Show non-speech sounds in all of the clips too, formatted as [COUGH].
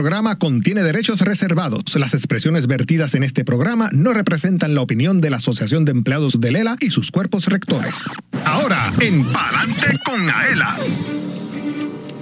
programa contiene derechos reservados. Las expresiones vertidas en este programa no representan la opinión de la Asociación de Empleados de Lela y sus cuerpos rectores. Ahora, en Palante con Aela.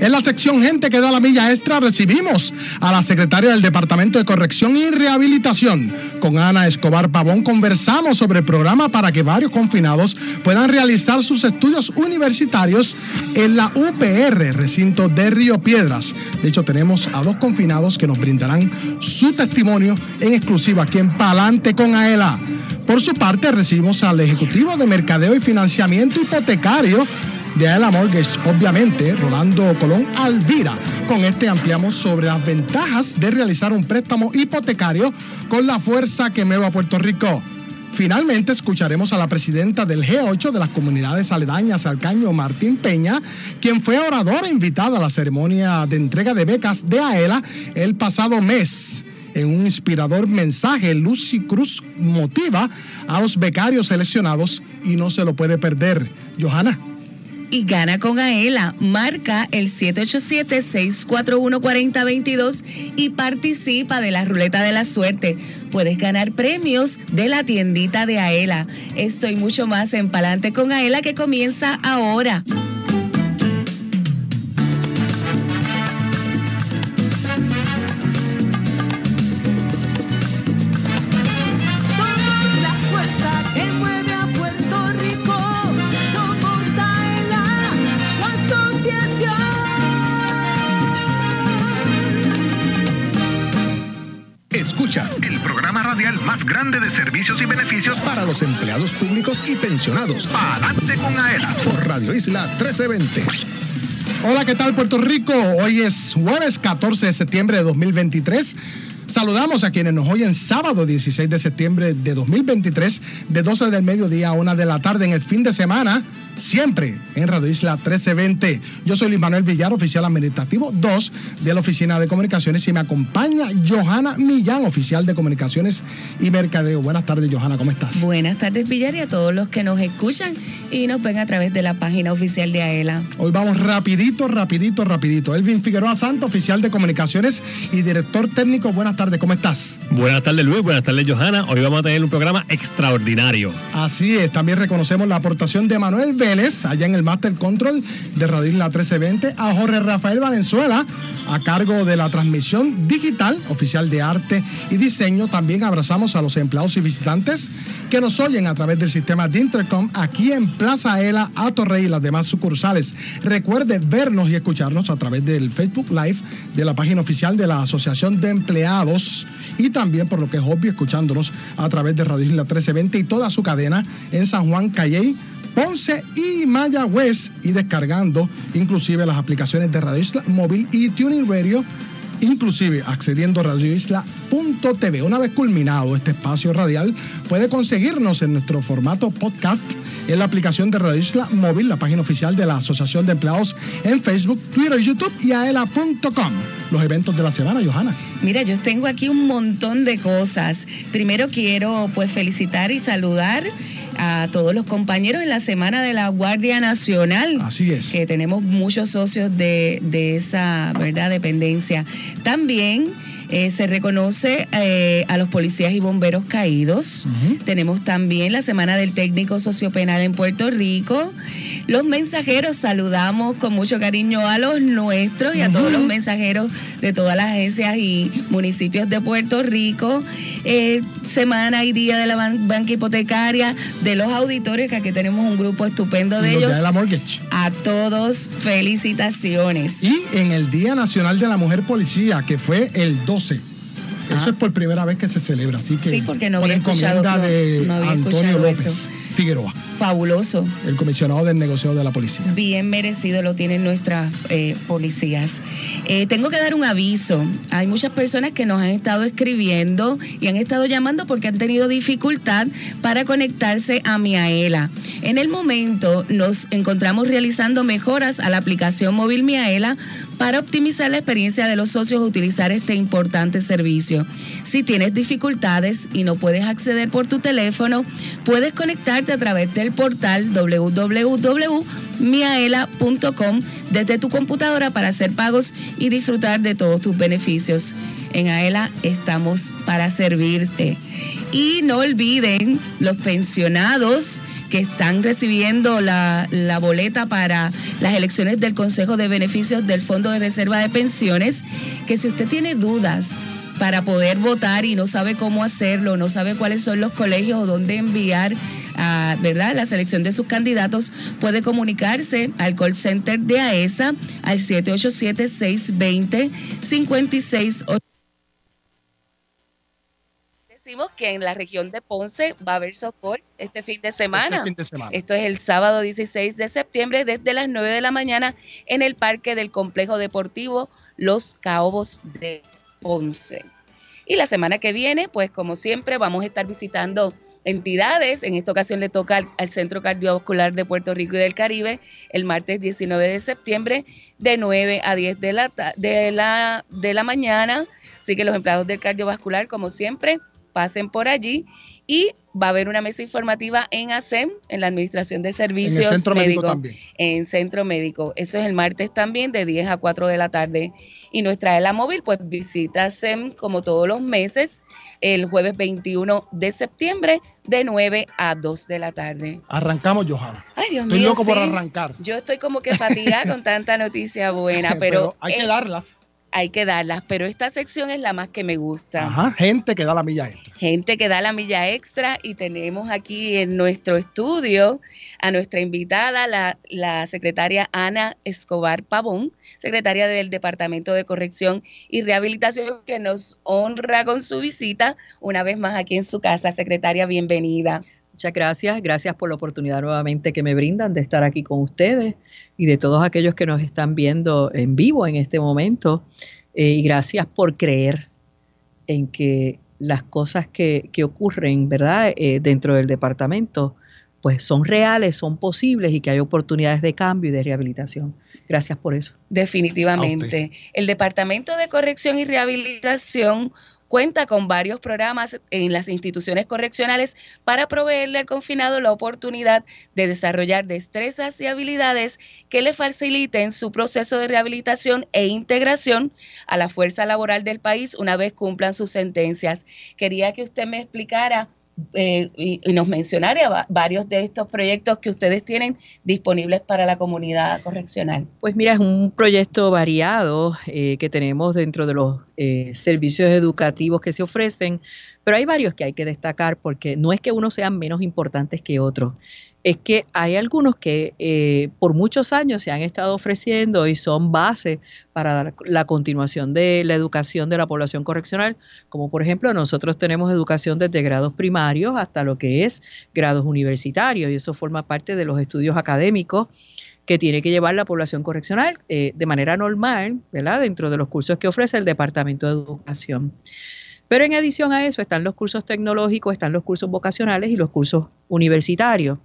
En la sección Gente que da la milla extra recibimos a la secretaria del Departamento de Corrección y Rehabilitación. Con Ana Escobar Pavón conversamos sobre el programa para que varios confinados puedan realizar sus estudios universitarios en la UPR, recinto de Río Piedras. De hecho, tenemos a dos confinados que nos brindarán su testimonio en exclusiva aquí en Palante con Aela. Por su parte, recibimos al Ejecutivo de Mercadeo y Financiamiento Hipotecario de Aela Mortgage, obviamente, Rolando Colón Alvira. Con este ampliamos sobre las ventajas de realizar un préstamo hipotecario con la fuerza que mueve a Puerto Rico. Finalmente escucharemos a la presidenta del G8 de las comunidades aledañas al Caño, Martín Peña, quien fue oradora invitada a la ceremonia de entrega de becas de AELA el pasado mes. En un inspirador mensaje, Lucy Cruz motiva a los becarios seleccionados y no se lo puede perder. Johanna y gana con Aela. Marca el 787-641-4022 y participa de la ruleta de la suerte. Puedes ganar premios de la tiendita de Aela. Estoy mucho más en Palante con Aela que comienza ahora. El programa radial más grande de servicios y beneficios para los empleados públicos y pensionados. Adelante con AELA por Radio Isla 1320. Hola, ¿qué tal Puerto Rico? Hoy es jueves 14 de septiembre de 2023. Saludamos a quienes nos oyen sábado 16 de septiembre de 2023, de 12 del mediodía a 1 de la tarde en el fin de semana siempre en Radio Isla 1320. Yo soy Luis Manuel Villar, oficial administrativo 2 de la Oficina de Comunicaciones y me acompaña Johanna Millán, oficial de Comunicaciones y Mercadeo. Buenas tardes, Johanna, ¿cómo estás? Buenas tardes, Villar, y a todos los que nos escuchan y nos ven a través de la página oficial de AELA. Hoy vamos rapidito, rapidito, rapidito. Elvin Figueroa Santo, oficial de Comunicaciones y director técnico. Buenas tardes, ¿cómo estás? Buenas tardes, Luis. Buenas tardes, Johanna. Hoy vamos a tener un programa extraordinario. Así es, también reconocemos la aportación de Manuel Allá en el Master Control de Radio Isla 1320, a Jorge Rafael Valenzuela, a cargo de la transmisión digital oficial de arte y diseño. También abrazamos a los empleados y visitantes que nos oyen a través del sistema de Intercom aquí en Plaza Ela, a Torrey y las demás sucursales. Recuerde vernos y escucharnos a través del Facebook Live de la página oficial de la Asociación de Empleados y también, por lo que es obvio, escuchándonos a través de Radio Isla 1320 y toda su cadena en San Juan Calley Ponce y Mayagüez y descargando inclusive las aplicaciones de Radio Isla Móvil y Tuning Radio inclusive accediendo a radioisla.tv. Una vez culminado este espacio radial, puede conseguirnos en nuestro formato podcast en la aplicación de Radio Isla Móvil, la página oficial de la Asociación de Empleados en Facebook, Twitter, YouTube y aela.com. Los eventos de la semana, Johanna. Mira, yo tengo aquí un montón de cosas. Primero quiero pues felicitar y saludar a todos los compañeros en la Semana de la Guardia Nacional. Así es. Que tenemos muchos socios de, de esa ¿verdad? dependencia. También eh, se reconoce eh, a los policías y bomberos caídos. Tenemos también la Semana del Técnico Sociopenal en Puerto Rico. Los mensajeros, saludamos con mucho cariño a los nuestros y a todos los mensajeros de todas las agencias y municipios de Puerto Rico. Eh, semana y día de la banca hipotecaria, de los auditores, que aquí tenemos un grupo estupendo de ellos. A todos, felicitaciones. Y en el Día Nacional de la Mujer Policía, que fue el 2 eso ah. es por primera vez que se celebra, así que sí, porque no había escuchado, de Antonio López Figueroa. Fabuloso. El comisionado del negocio de la policía. Bien merecido lo tienen nuestras eh, policías. Eh, tengo que dar un aviso. Hay muchas personas que nos han estado escribiendo y han estado llamando porque han tenido dificultad para conectarse a Miaela. En el momento nos encontramos realizando mejoras a la aplicación móvil Miaela para optimizar la experiencia de los socios utilizar este importante servicio. Si tienes dificultades y no puedes acceder por tu teléfono, puedes conectarte a través del portal www miaela.com desde tu computadora para hacer pagos y disfrutar de todos tus beneficios. En AELA estamos para servirte. Y no olviden los pensionados que están recibiendo la, boleta para las elecciones del Consejo de Beneficios del Fondo de Reserva de Pensiones, que si usted tiene dudas para poder votar y no sabe cómo hacerlo, no sabe cuáles son los colegios o dónde enviar a, ¿verdad? la selección de sus candidatos, puede comunicarse al call center de AESA al 787-620-5680 decimos que en la región de Ponce va a haber softball este fin de semana. Este fin de semana. Esto es el sábado 16 de septiembre desde las 9 de la mañana en el parque del complejo deportivo Los Caobos de Ponce. Y la semana que viene, pues como siempre, vamos a estar visitando entidades. En esta ocasión le toca al, Centro Cardiovascular de Puerto Rico y del Caribe el martes 19 de septiembre de 9 a 10 de la, de la, de la mañana. Así que los empleados del cardiovascular, como siempre, pasen por allí y va a haber una mesa informativa en ASEM, en la Administración de Servicios en Centro Médico, Médicos, en Centro Médico. Eso es el martes también, de 10 a 4 de la tarde. Y nuestra ELA móvil, pues visita ASEM como todos los meses, el jueves 21 de septiembre, de 9 a 2 de la tarde. Arrancamos, Johanna. Ay, Dios Estoy mío. loco por arrancar. Yo estoy como que fatigada con tanta noticia buena, [LAUGHS] pero, hay que eh, darlas. Hay que darlas. Pero esta sección es la más que me gusta. Ajá, gente que da la milla extra. gente que da la milla extra y tenemos aquí en nuestro estudio a nuestra invitada, la, la, secretaria Ana Escobar Pavón, secretaria del Departamento de Corrección y Rehabilitación, que nos honra con su visita una vez más aquí en su casa. Secretaria, bienvenida. Muchas gracias, gracias por la oportunidad nuevamente que me brindan de estar aquí con ustedes y de todos aquellos que nos están viendo en vivo en este momento. Eh, y gracias por creer en que las cosas que, que ocurren, ¿verdad?, eh, dentro del departamento, pues son reales, son posibles y que hay oportunidades de cambio y de rehabilitación. Gracias por eso. Definitivamente. El Departamento de Corrección y Rehabilitación cuenta con varios programas en las instituciones correccionales para proveerle al confinado la oportunidad de desarrollar destrezas y habilidades que le faciliten su proceso de rehabilitación e integración a la fuerza laboral del país una vez cumplan sus sentencias. Quería que usted me explicara eh, y, y, nos mencionara varios de estos proyectos que ustedes tienen disponibles para la comunidad correccional. Pues mira, es un proyecto variado eh, que tenemos dentro de los eh, servicios educativos que se ofrecen, pero hay varios que hay que destacar porque no es que unos sean menos importantes que otros es que hay algunos que eh, por muchos años se han estado ofreciendo y son base para la continuación de la educación de la población correccional, como por ejemplo nosotros tenemos educación desde grados primarios hasta lo que es grados universitarios y eso forma parte de los estudios académicos que tiene que llevar la población correccional eh, de manera normal. Dentro de los cursos que ofrece el Departamento de Educación. Pero en adición a eso están los cursos tecnológicos, están los cursos vocacionales y los cursos universitarios.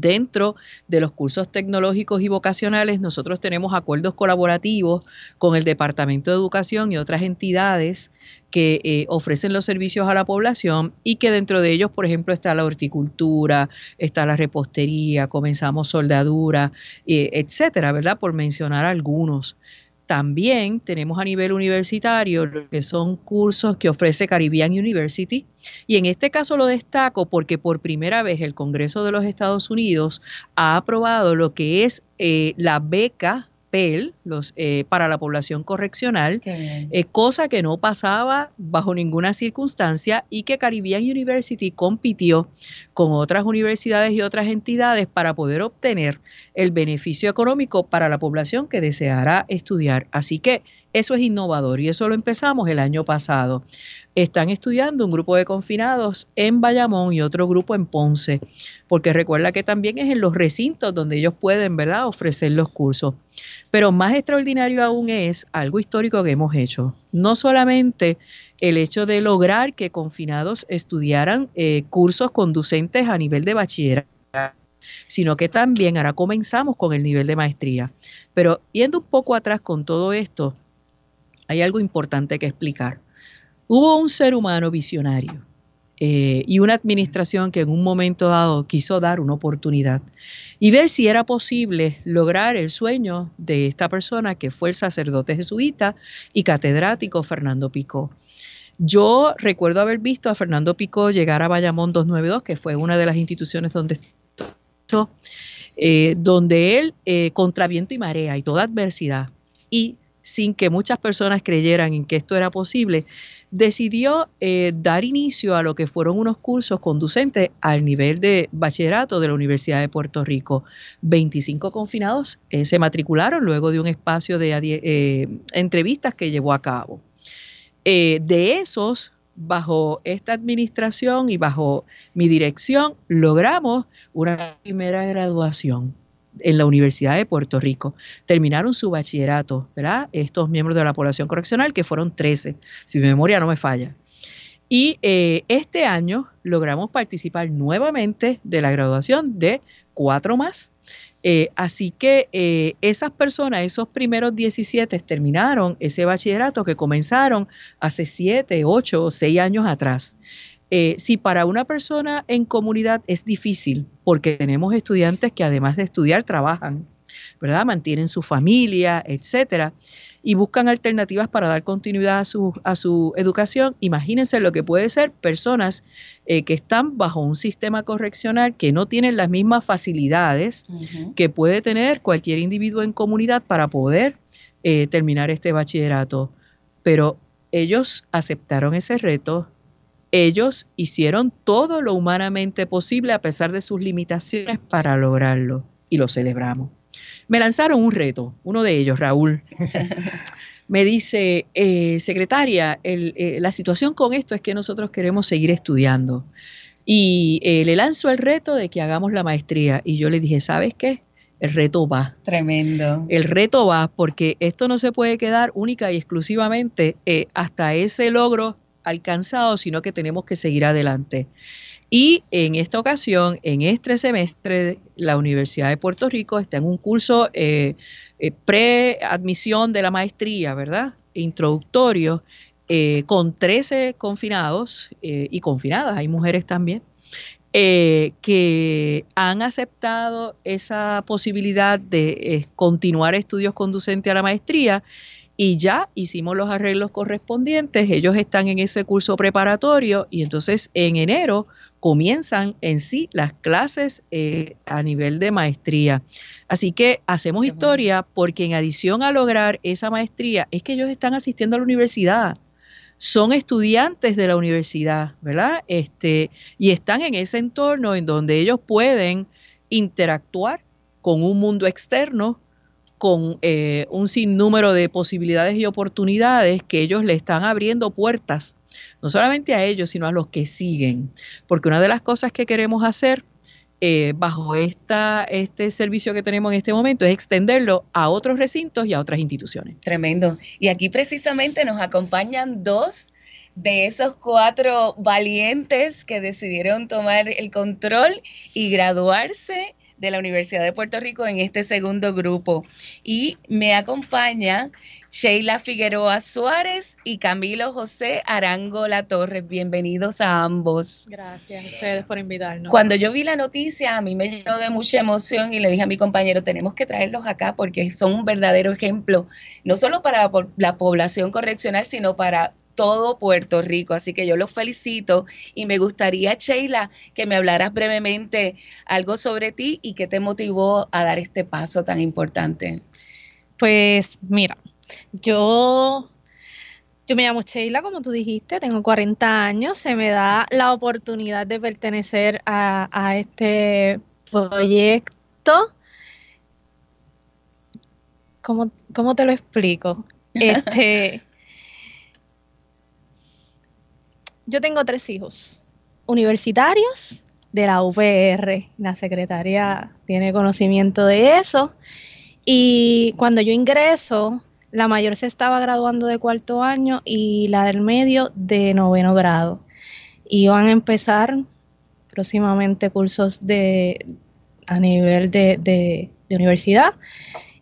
Dentro de los cursos tecnológicos y vocacionales, nosotros tenemos acuerdos colaborativos con el Departamento de Educación y otras entidades que eh, ofrecen los servicios a la población y que dentro de ellos, por ejemplo, está la horticultura, está la repostería, comenzamos soldadura, eh, etcétera, ¿verdad? Por mencionar algunos. También tenemos a nivel universitario lo que son cursos que ofrece Caribbean University. Y en este caso lo destaco porque por primera vez el Congreso de los Estados Unidos ha aprobado lo que es eh, la beca PEL los, eh, para la población correccional, eh, cosa que no pasaba bajo ninguna circunstancia y que Caribbean University compitió con otras universidades y otras entidades para poder obtener el beneficio económico para la población que deseara estudiar. Así que eso es innovador y eso lo empezamos el año pasado. Están estudiando un grupo de confinados en Bayamón y otro grupo en Ponce, porque recuerda que también es en los recintos donde ellos pueden, ¿verdad?, ofrecer los cursos. Pero más extraordinario aún es algo histórico que hemos hecho. No solamente el hecho de lograr que confinados estudiaran eh, cursos conducentes a nivel de bachillerato, sino que también ahora comenzamos con el nivel de maestría. Pero yendo un poco atrás con todo esto, hay algo importante que explicar. Hubo un ser humano visionario eh, y una administración que en un momento dado quiso dar una oportunidad y ver si era posible lograr el sueño de esta persona que fue el sacerdote jesuita y catedrático Fernando Picó. Yo recuerdo haber visto a Fernando Picó llegar a Bayamón 292, que fue una de las instituciones donde eh, donde él, eh, contra viento y marea y toda adversidad, y sin que muchas personas creyeran en que esto era posible, decidió eh, dar inicio a lo que fueron unos cursos conducentes al nivel de bachillerato de la Universidad de Puerto Rico. 25 confinados se matricularon luego de un espacio de entrevistas que llevó a cabo. de esos, bajo esta administración y bajo mi dirección, logramos una primera graduación en la Universidad de Puerto Rico. Terminaron su bachillerato, ¿verdad? Estos miembros de la población correccional, que fueron 13, si mi memoria no me falla. Y eh, este año logramos participar nuevamente de la graduación de cuatro más. Eh, así que eh, esas personas, esos primeros 17, terminaron ese bachillerato que comenzaron hace 7, 8 o 6 años atrás. Eh, si para una persona en comunidad es difícil, porque tenemos estudiantes que además de estudiar trabajan, ¿verdad? Mantienen su familia, etcétera, y buscan alternativas para dar continuidad a su, a su educación. Imagínense lo que puede ser personas eh, que están bajo un sistema correccional que no tienen las mismas facilidades que puede tener cualquier individuo en comunidad para poder eh, terminar este bachillerato. Pero ellos aceptaron ese reto, ellos hicieron todo lo humanamente posible a pesar de sus limitaciones para lograrlo y lo celebramos. Me lanzaron un reto, uno de ellos, Raúl. [LAUGHS] me dice, eh, secretaria, eh, la situación con esto es que nosotros queremos seguir estudiando. Y eh, le lanzo el reto de que hagamos la maestría. Y yo le dije, ¿sabes qué? El reto va. Tremendo. El reto va porque esto no se puede quedar única y exclusivamente hasta ese logro alcanzado, sino que tenemos que seguir adelante. Y en esta ocasión, en este semestre, la Universidad de Puerto Rico está en un curso eh, eh pre-admisión de la maestría, ¿verdad? Introductorio, eh, con 13 confinados eh, y confinadas, hay mujeres también, que han aceptado esa posibilidad de continuar estudios conducentes a la maestría y ya hicimos los arreglos correspondientes, ellos están en ese curso preparatorio y entonces en enero comienzan en sí las clases eh, a nivel de maestría. Así que hacemos historia porque en adición a lograr esa maestría es que ellos están asistiendo a la universidad. Son estudiantes de la universidad, ¿verdad? Este, y están en ese entorno en donde ellos pueden interactuar con un mundo externo con eh, un sinnúmero de posibilidades y oportunidades que ellos le están abriendo puertas, no solamente a ellos, sino a los que siguen. Porque una de las cosas que queremos hacer eh, bajo esta, este servicio que tenemos en este momento es extenderlo a otros recintos y a otras instituciones. Tremendo. Y aquí precisamente nos acompañan dos de esos cuatro valientes que decidieron tomar el control y graduarse de la Universidad de Puerto Rico en este segundo grupo. Y me acompaña Sheila Figueroa Suárez y Camilo José Arango La Torres. Bienvenidos a ambos. Gracias a ustedes por invitarnos. Cuando yo vi la noticia, a mí me llenó de mucha emoción y le dije a mi compañero, tenemos que traerlos acá porque son un verdadero ejemplo, no solo para la población correccional, sino para todo Puerto Rico. Así que yo los felicito y me gustaría, Sheila, que me hablaras brevemente algo sobre ti y qué te motivó a dar este paso tan importante. Pues mira, yo, yo me llamo Sheila, como tú dijiste, tengo 40 años, se me da la oportunidad de pertenecer a, a este proyecto. ¿Cómo, ¿Cómo te lo explico? [LAUGHS] Este, yo tengo tres hijos universitarios de la UPR. La secretaria tiene conocimiento de eso. Y cuando yo ingreso, la mayor se estaba graduando de cuarto año y la del medio de noveno grado. Y van a empezar próximamente cursos de a nivel de, de, universidad.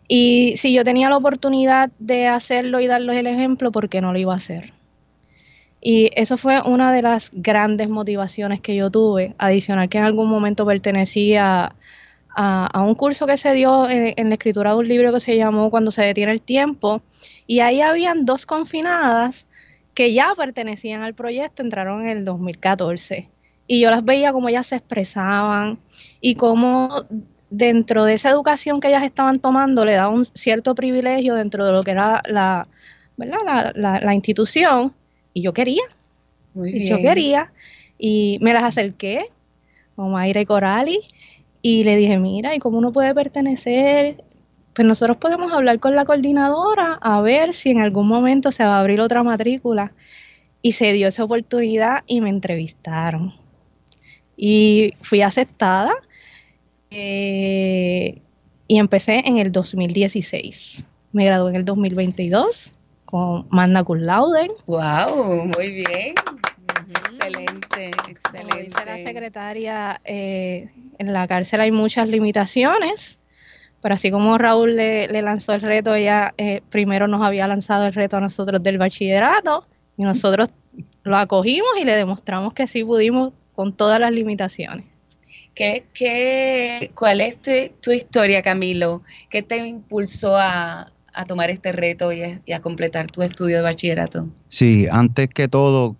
Y si yo tenía la oportunidad de hacerlo y darles el ejemplo, ¿por qué no lo iba a hacer? Y eso fue una de las grandes motivaciones que yo tuve, adicional que en algún momento pertenecía a, un curso que se dio en, la escritura de un libro que se llamó Cuando se detiene el tiempo, y ahí habían dos confinadas que ya pertenecían al proyecto, entraron en el 2014. Y yo las veía como ellas se expresaban y cómo dentro de esa educación que ellas estaban tomando le daba un cierto privilegio dentro de lo que era la, ¿verdad? la, institución. Y yo quería. y yo quería. Y me las acerqué con Mayra y Corali y le dije, mira, ¿y cómo uno puede pertenecer? Pues nosotros podemos hablar con la coordinadora a ver si en algún momento se va a abrir otra matrícula. Y se dio esa oportunidad y me entrevistaron. Y fui aceptada eh, y empecé en el 2016. Me gradué en el 2022 con Magna Cum Laude. ¡Wow! Muy bien. Excelente, excelente. Como dice la secretaria, eh, en la cárcel hay muchas limitaciones, pero así como Raúl le, lanzó el reto, ella eh, primero nos había lanzado el reto a nosotros del bachillerato y nosotros [LAUGHS] lo acogimos y le demostramos que sí pudimos con todas las limitaciones. ¿Qué, qué, cuál es tu, historia, Camilo? ¿Qué te impulsó a, tomar este reto y y a completar tu estudio de bachillerato? Sí, antes que todo,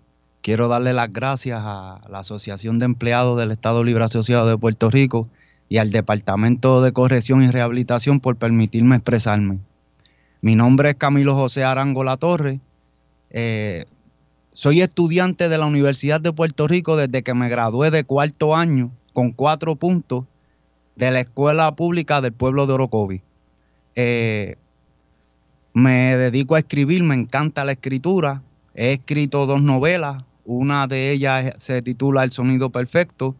Quiero darle las gracias a la Asociación de Empleados del Estado Libre Asociado de Puerto Rico y al Departamento de Corrección y Rehabilitación por permitirme expresarme. Mi nombre es Camilo José Arango La Torre. Eh, soy estudiante de la Universidad de Puerto Rico desde que me gradué de cuarto año con cuatro puntos de la Escuela Pública del Pueblo de Orocovi. Eh, me dedico a escribir, me encanta la escritura. He escrito dos novelas, una de ellas se titula El Sonido Perfecto,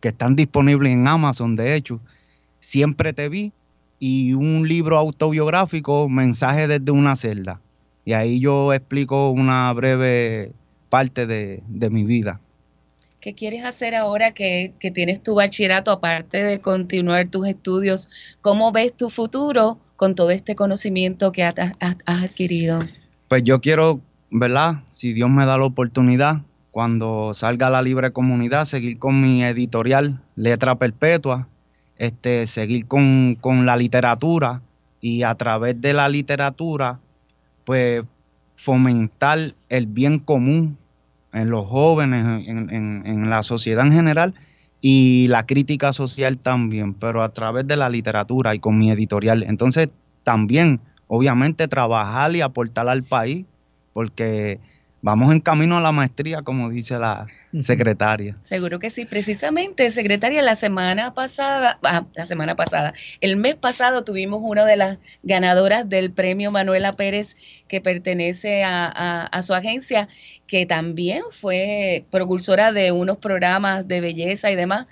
que están disponibles en Amazon, de hecho. Siempre te vi y un libro autobiográfico, Mensaje desde una celda. Y ahí yo explico una breve parte de, mi vida. ¿Qué quieres hacer ahora que, tienes tu bachillerato, aparte de continuar tus estudios? ¿Cómo ves tu futuro con todo este conocimiento que has adquirido? Pues yo quiero ¿verdad? Si Dios me da la oportunidad, cuando salga a la libre comunidad, seguir con mi editorial Letra Perpetua, este, seguir con, la literatura y a través de la literatura, pues fomentar el bien común en los jóvenes, en, en, la sociedad en general y la crítica social también, pero a través de la literatura y con mi editorial. Entonces, también, obviamente, trabajar y aportar al país porque vamos en camino a la maestría, como dice la secretaria. Seguro que sí. Precisamente, secretaria, la semana pasada, ah, la semana pasada, el mes pasado tuvimos una de las ganadoras del premio Manuela Pérez, que pertenece a, su agencia, que también fue propulsora de unos programas de belleza y demás.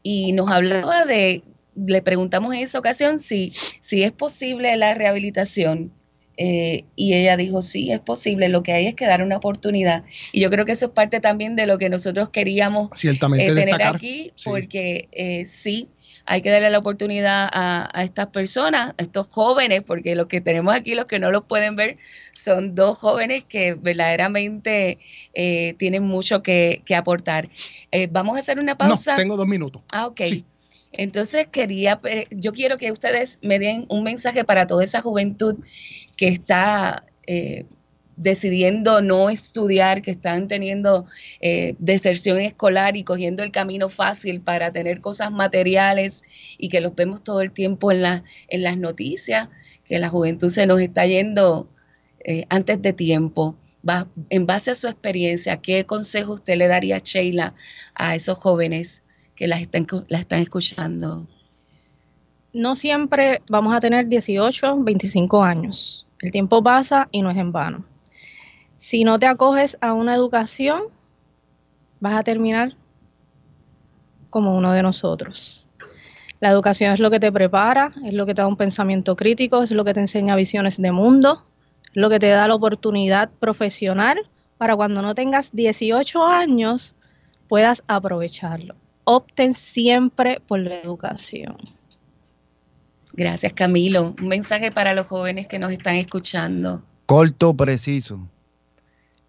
Y nos hablaba de, le preguntamos en esa ocasión si, si es posible la rehabilitación eh, y ella dijo, sí, es posible, lo que hay es que dar una oportunidad. Y yo creo que eso es parte también de lo que nosotros queríamos eh, tener aquí, porque eh, sí, hay que darle la oportunidad a, estas personas, a estos jóvenes, porque los que tenemos aquí, los que no los pueden ver, son dos jóvenes que verdaderamente tienen mucho que, aportar. vamos a hacer una pausa. No, tengo dos minutos. Ah, ok. Entonces quería, yo quiero que ustedes me den un mensaje para toda esa juventud que está eh, decidiendo no estudiar, que están teniendo eh, deserción escolar y cogiendo el camino fácil para tener cosas materiales y que los vemos todo el tiempo en, en las noticias, que la juventud se nos está yendo eh, antes de tiempo. Va, en base a su experiencia, ¿qué consejo usted le daría, Sheila, a esos jóvenes que las están, las están escuchando? No siempre vamos a tener 18, 25 años el tiempo pasa y no es en vano. Si no te acoges a una educación, vas a terminar como uno de nosotros. La educación es lo que te prepara, es lo que te da un pensamiento crítico, es lo que te enseña visiones de mundo, es lo que te da la oportunidad profesional para cuando no tengas 18 años puedas aprovecharlo. Opten siempre por la educación. Gracias, Camilo. Un mensaje para los jóvenes que nos están escuchando. Corto, preciso.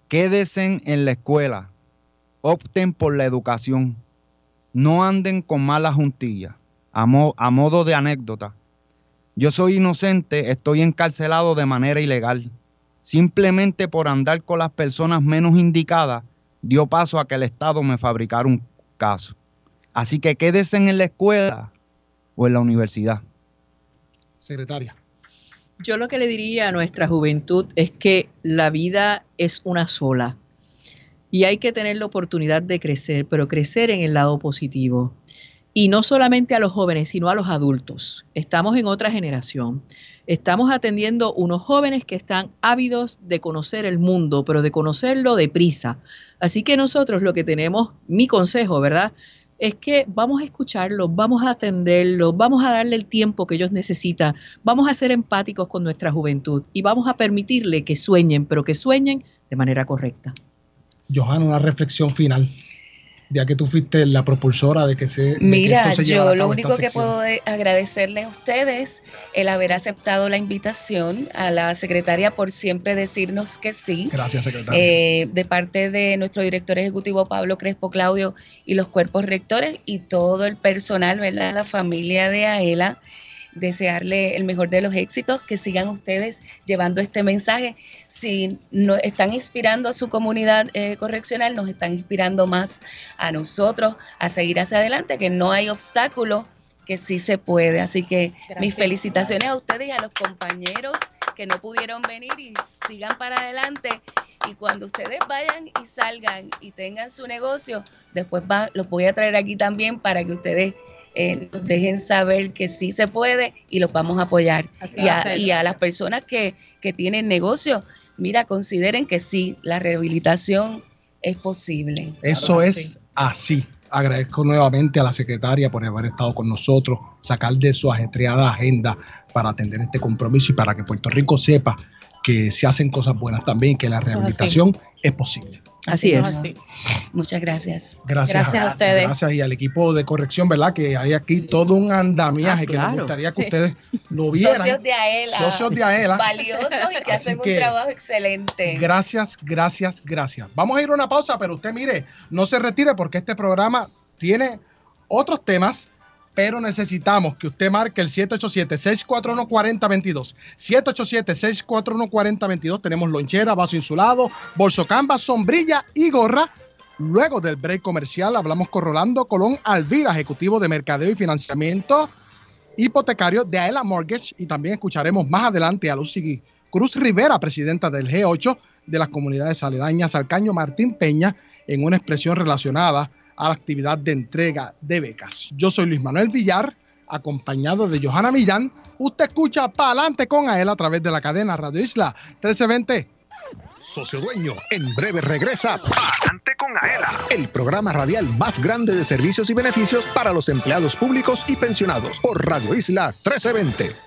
Quédense en la escuela. Opten por la educación. No anden con malas juntillas. A, a modo de anécdota. Yo soy inocente, estoy encarcelado de manera ilegal. Simplemente por andar con las personas menos indicadas, dio paso a que el Estado me fabricara un caso. Así que quédese en la escuela o en la universidad. Secretaria. Yo lo que le diría a nuestra juventud es que la vida es una sola y hay que tener la oportunidad de crecer, pero crecer en el lado positivo. Y no solamente a los jóvenes, sino a los adultos. Estamos en otra generación. Estamos atendiendo unos jóvenes que están ávidos de conocer el mundo, pero de conocerlo deprisa. Así que nosotros lo que tenemos, mi consejo, ¿verdad? Es que vamos a escucharlos, vamos a atenderlos, vamos a darle el tiempo que ellos necesitan, vamos a ser empáticos con nuestra juventud y vamos a permitirle que sueñen, pero que sueñen de manera correcta. Johanna, una reflexión final ya que tú fuiste la propulsora de que se... Mira, yo lo único que puedo agradecerle a ustedes el haber aceptado la invitación a la secretaria por siempre decirnos que sí. Gracias, secretaria. Eh, de parte de nuestro director ejecutivo Pablo Crespo Claudio y los cuerpos rectores y todo el personal, ¿verdad? La familia de AELA desearle el mejor de los éxitos, que sigan ustedes llevando este mensaje. Si no, están inspirando a su comunidad eh, correccional, nos están inspirando más a nosotros a seguir hacia adelante, que no hay obstáculo, que sí se puede. Así que mis felicitaciones a ustedes y a los compañeros que no pudieron venir y sigan para adelante. Y cuando ustedes vayan y salgan y tengan su negocio, después los voy a traer aquí también para que ustedes eh, nos dejen saber que sí se puede y los vamos a apoyar. Y a, y a, las personas que, que tienen negocio, mira, consideren que sí, la rehabilitación es posible. Eso es así. Agradezco nuevamente a la secretaria por haber estado con nosotros, sacar de su ajetreada agenda para atender este compromiso y para que Puerto Rico sepa que se hacen cosas buenas también, que la rehabilitación es posible. Así es. Muchas gracias. gracias. a ustedes. Gracias y al equipo de corrección, ¿verdad? Que hay aquí todo un andamiaje ah, que me gustaría que ustedes lo vieran. Socios de AELA. Socios de AELA. Valiosos y que hacen un trabajo excelente. Gracias, gracias, gracias. Vamos a ir a una pausa, pero usted mire, no se retire porque este programa tiene otros temas pero necesitamos que usted marque el 787-641-4022. 787-641-4022. Tenemos lonchera, vaso insulado, bolso canvas, sombrilla y gorra. Luego del break comercial hablamos con Rolando Colón Alvira, ejecutivo de mercadeo y financiamiento hipotecario de Aela Mortgage. Y también escucharemos más adelante a Lucy Cruz Rivera, presidenta del G8 de las comunidades aledañas Alcaño Martín Peña, en una expresión relacionada la actividad de entrega de becas. Yo soy Luis Manuel Villar, acompañado de Johanna Millán. Usted escucha para adelante con a a través de la cadena Radio Isla 1320. Socio Dueño, en breve regresa Adelante con Aela, el programa radial más grande de servicios y beneficios para los empleados públicos y pensionados por Radio Isla 1320.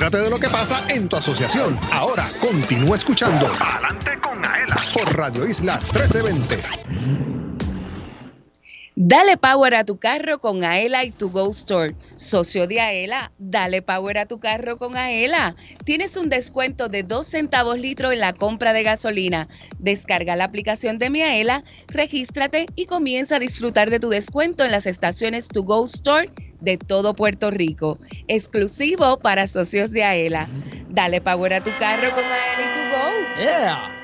Entérate de lo que pasa en tu asociación. Ahora continúa escuchando Adelante con Aela por Radio Isla 1320. Dale power a tu carro con Aela y tu Go Store. Socio de Aela, dale power a tu carro con Aela. Tienes un descuento de 2 centavos litro en la compra de gasolina. Descarga la aplicación de mi Aela, regístrate y comienza a disfrutar de tu descuento en las estaciones To Go Store de todo Puerto Rico. Exclusivo para socios de Aela. Dale power a tu carro con Aela y To Go. Yeah.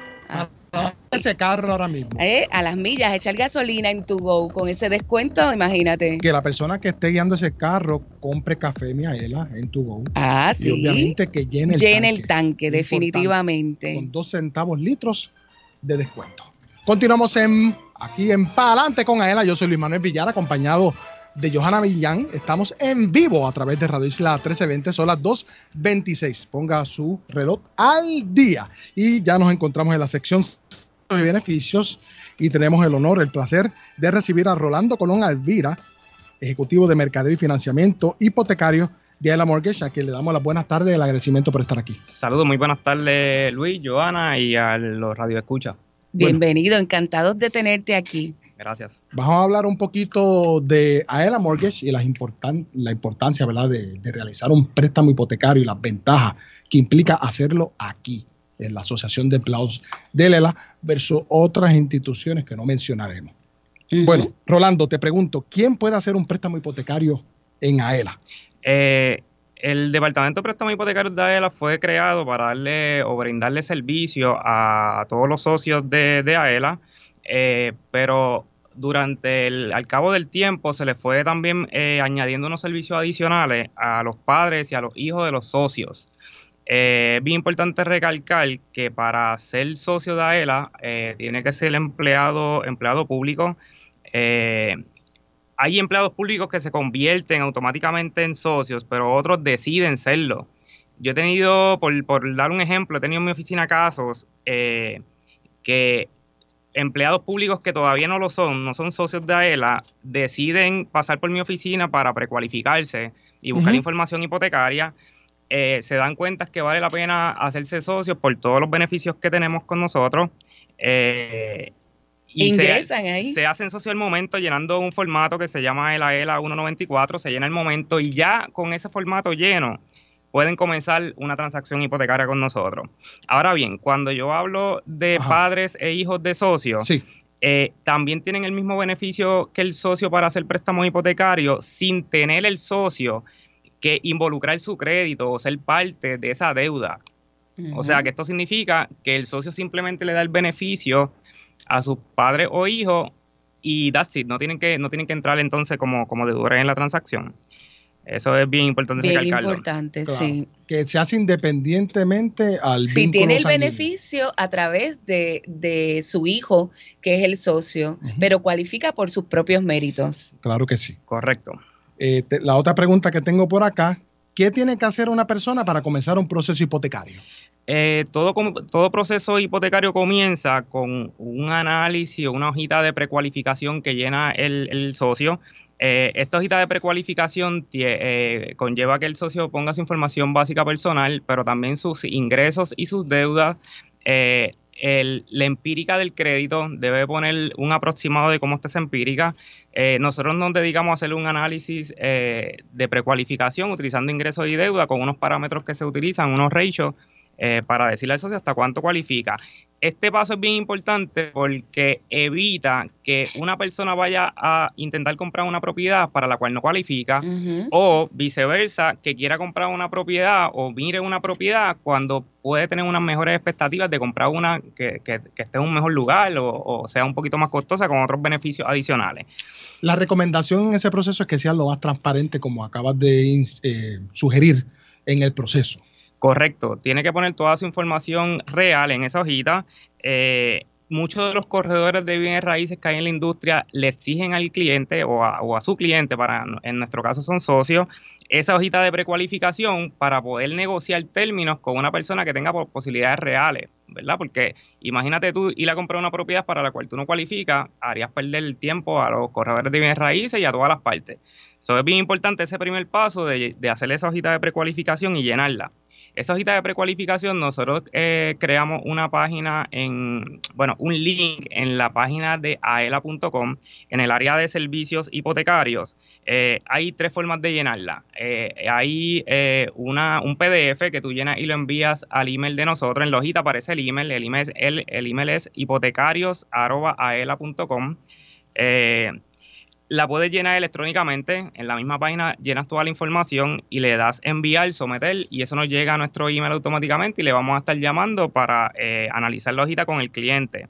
Ese carro ahora mismo. Eh, a las millas, echar gasolina en tu go con ese descuento, imagínate. Que la persona que esté guiando ese carro compre café Miaela en tu go. Ah, Y sí. obviamente que llene el Llene tanque. el tanque, definitivamente. Con dos centavos litros de descuento. Continuamos en aquí en Palante con Aela. Yo soy Luis Manuel Villar, acompañado de Johanna Villán. Estamos en vivo a través de Radio Isla 1320, son las 2.26. Ponga su reloj al día. Y ya nos encontramos en la sección de beneficios y tenemos el honor, el placer de recibir a Rolando Colón Alvira, ejecutivo de Mercadeo y Financiamiento Hipotecario de Aela Mortgage, a quien le damos las buenas tardes y el agradecimiento por estar aquí. Saludos, muy buenas tardes Luis, Joana y a los Radio Escucha. Bienvenido, encantados de tenerte aquí. Gracias. Vamos a hablar un poquito de Aela Mortgage y las importan- la importancia ¿verdad? De, de realizar un préstamo hipotecario y las ventajas que implica hacerlo aquí, en la Asociación de Empleados de Lela, versus otras instituciones que no mencionaremos. Bueno, Rolando, te pregunto, ¿quién puede hacer un préstamo hipotecario en Aela? Eh, el Departamento de Préstamos Hipotecarios de AELA fue creado para darle o brindarle servicio a todos los socios de, de AELA, eh, pero durante el, al cabo del tiempo se le fue también eh, añadiendo unos servicios adicionales a los padres y a los hijos de los socios. Eh, es bien importante recalcar que para ser socio de AELA eh, tiene que ser empleado, empleado público. Hay empleados públicos que se convierten automáticamente en socios, pero otros deciden serlo. Yo he tenido, por, por dar un ejemplo, he tenido en mi oficina casos que empleados públicos que todavía no lo son, no son socios de AELA, deciden pasar por mi oficina para precualificarse y buscar información hipotecaria. eh, se dan cuenta que vale la pena hacerse socios por todos los beneficios que tenemos con nosotros. eh, y se- Ingresan ahí. se hacen socio al momento llenando un formato que se llama el AELA 194, se llena el momento y ya con ese formato lleno pueden comenzar una transacción hipotecaria con nosotros. Ahora bien, cuando yo hablo de padres e hijos de socios, eh, también tienen el mismo beneficio que el socio para hacer préstamos hipotecarios sin tener el socio que involucrar su crédito o ser parte de esa deuda. O sea que esto significa que el socio simplemente le da el beneficio a sus padres o hijos y that's it, no tienen que, no tienen que entrar entonces como, como deudores en la transacción. Eso es bien importante Bien recalcarlo. importante, Claro, sí. Que se hace independientemente al Si vínculo tiene el sanguíneo. beneficio a través de, de su hijo, que es el socio, pero cualifica por sus propios méritos. Claro que sí. Correcto. Eh, te- la otra pregunta que tengo por acá, ¿qué tiene que hacer una persona para comenzar un proceso hipotecario? Eh, todo, todo proceso hipotecario comienza con un análisis o una hojita de precualificación que llena el, el socio. Eh, esta hojita de precualificación eh, conlleva que el socio ponga su información básica personal, pero también sus ingresos y sus deudas. Eh, la empírica del crédito debe poner un aproximado de cómo está esa empírica. Eh, nosotros nos dedicamos a hacer un análisis de precualificación utilizando ingresos y deuda con unos parámetros que se utilizan, unos ratios, eh, para decirle al socio hasta cuánto cualifica. Este paso es bien importante porque evita que una persona vaya a intentar comprar una propiedad para la cual no cualifica o viceversa, que quiera comprar una propiedad o mire una propiedad cuando puede tener unas mejores expectativas de comprar una que, que- que esté en un mejor lugar o, o sea un poquito más costosa con otros beneficios adicionales. La recomendación en ese proceso es que sea lo más transparente, como acabas de eh, sugerir en el proceso. Correcto, tiene que poner toda su información real en esa hojita. Eh, muchos de los corredores de bienes raíces que hay en la industria le exigen al cliente o a, su cliente, para en nuestro caso son socios, esa hojita de precualificación para poder negociar términos con una persona que tenga po- posibilidades reales, ¿verdad? Porque imagínate tú ir a comprar una propiedad para la cual tú no cualificas, harías perder el tiempo a los corredores de bienes raíces y a todas las partes. Eso es bien importante ese primer paso de, de hacer esa hojita de precualificación y llenarla. Esa hojita de precualificación, nosotros eh, creamos una página en, bueno, un link en la página de aela.com en el área de servicios hipotecarios. Eh, hay tres formas de llenarla. Eh, hay una, un PDF que tú llenas y lo envías al email de nosotros. En la hojita aparece el email. El email es, el, el email es hipotecarios.aela.com. la puedes llenar electrónicamente. En la misma página llenas toda la información y le das enviar, someter y eso nos llega a nuestro email automáticamente y le vamos a estar llamando para eh, analizar la hojita con el cliente.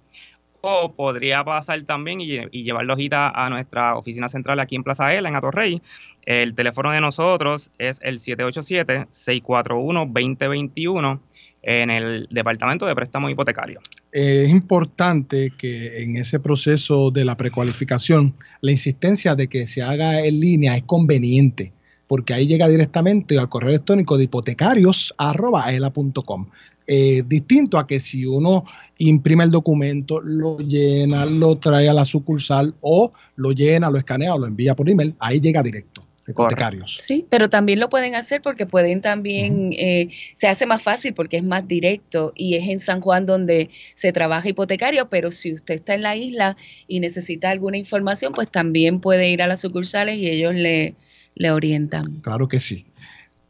O podría pasar también y, y llevar la hojita a nuestra oficina central aquí en Plaza Ela, en Atorrey. El teléfono de nosotros es el 787-641-2021 en el Departamento de Préstamos Hipotecarios. Eh, es importante que en ese proceso de la precualificación, la insistencia de que se haga en línea es conveniente, porque ahí llega directamente al correo electrónico de hipotecarios.aela.com. Eh, distinto a que si uno imprime el documento, lo llena, lo trae a la sucursal o lo llena, lo escanea o lo envía por email, ahí llega directo. Hipotecarios. Sí, pero también lo pueden hacer porque pueden también, eh, se hace más fácil porque es más directo y es en San Juan donde se trabaja hipotecario, pero si usted está en la isla y necesita alguna información, pues también puede ir a las sucursales y ellos le, le orientan. Claro que sí.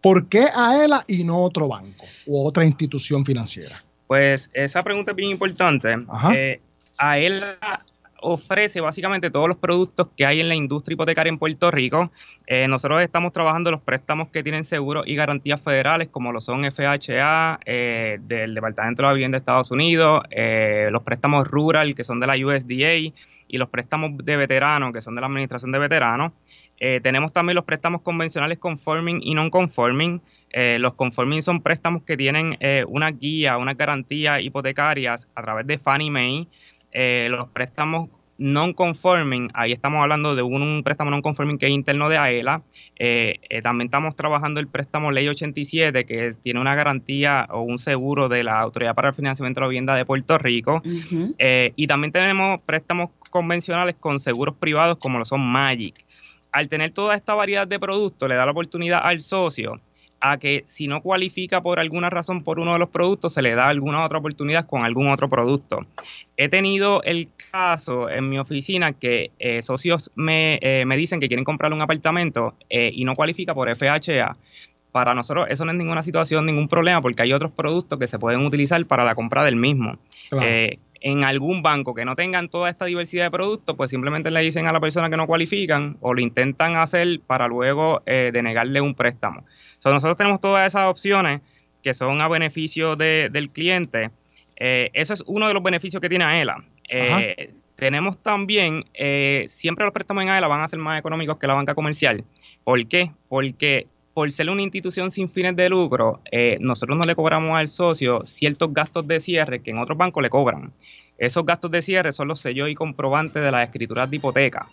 ¿Por qué AELA y no otro banco u otra institución financiera? Pues esa pregunta es bien importante. Ajá. Eh, a él ofrece básicamente todos los productos que hay en la industria hipotecaria en Puerto Rico. Eh, nosotros estamos trabajando los préstamos que tienen seguros y garantías federales, como lo son FHA eh, del Departamento de la Vivienda de Estados Unidos, eh, los préstamos rural, que son de la USDA, y los préstamos de veteranos, que son de la Administración de Veteranos. Tenemos también los préstamos convencionales conforming y non-conforming. Los conforming son préstamos que tienen una guía, unas garantías hipotecarias a través de Fannie Mae. Los préstamos non-conforming, ahí estamos hablando de un, un préstamo non-conforming que es interno de AELA. Eh, eh, también estamos trabajando el préstamo Ley 87, que es- tiene una garantía o un seguro de la Autoridad para el Financiamiento de la Vivienda de Puerto Rico. Eh, y también tenemos préstamos convencionales con seguros privados como lo son Magic. Al tener toda esta variedad de productos, le da la oportunidad al socio a que si no cualifica por alguna razón por uno de los productos, se le da alguna otra oportunidad con algún otro producto. He tenido el caso en mi oficina que eh, socios me, eh, me dicen que quieren comprar un apartamento eh, y no cualifica por FHA. Para nosotros eso no es ninguna situación, ningún problema, porque hay otros productos que se pueden utilizar para la compra del mismo. Claro. En algún banco que no tengan toda esta diversidad de productos, pues simplemente le dicen a la persona que no cualifican o lo intentan hacer para luego eh, denegarle un préstamo. So, nosotros tenemos todas esas opciones que son a beneficio de- del cliente. Eh, eso es uno de los beneficios que tiene AELA. Eh, tenemos también, siempre los préstamos en AELA van a ser más económicos que la banca comercial. ¿Por qué? Porque por ser una institución sin fines de lucro, eh, nosotros no le cobramos al socio ciertos gastos de cierre que en otros bancos le cobran. Esos gastos de cierre son los sellos y comprobantes de las escrituras de hipoteca.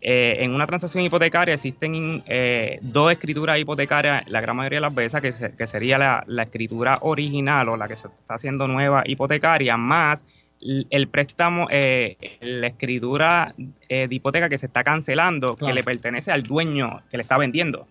eh, en una transacción hipotecaria existen eh, dos escrituras hipotecarias la gran mayoría de las veces, que, se- que sería la, la escritura original o la que se está haciendo nueva hipotecaria, más el préstamo, eh, la escritura eh, de hipoteca que se está cancelando, Claro. que le pertenece al dueño que le está vendiendo.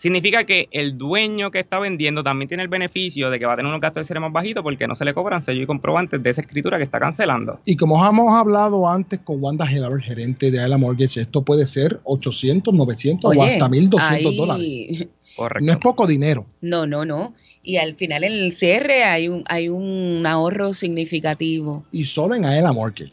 Significa que el dueño que está vendiendo también tiene el beneficio de que va a tener unos gastos de cierre más bajitos porque no se le cobran sello y comprobantes de esa escritura que está cancelando. Y como hemos hablado antes con Wanda Helaber, gerente de Aela Mortgage, esto puede ser 800, 900 o hasta 1200 ahí- dólares. Correcto. No es poco dinero. No, no, no. Y al final en el cierre hay un, hay un ahorro significativo. Y solo en Aela Mortgage.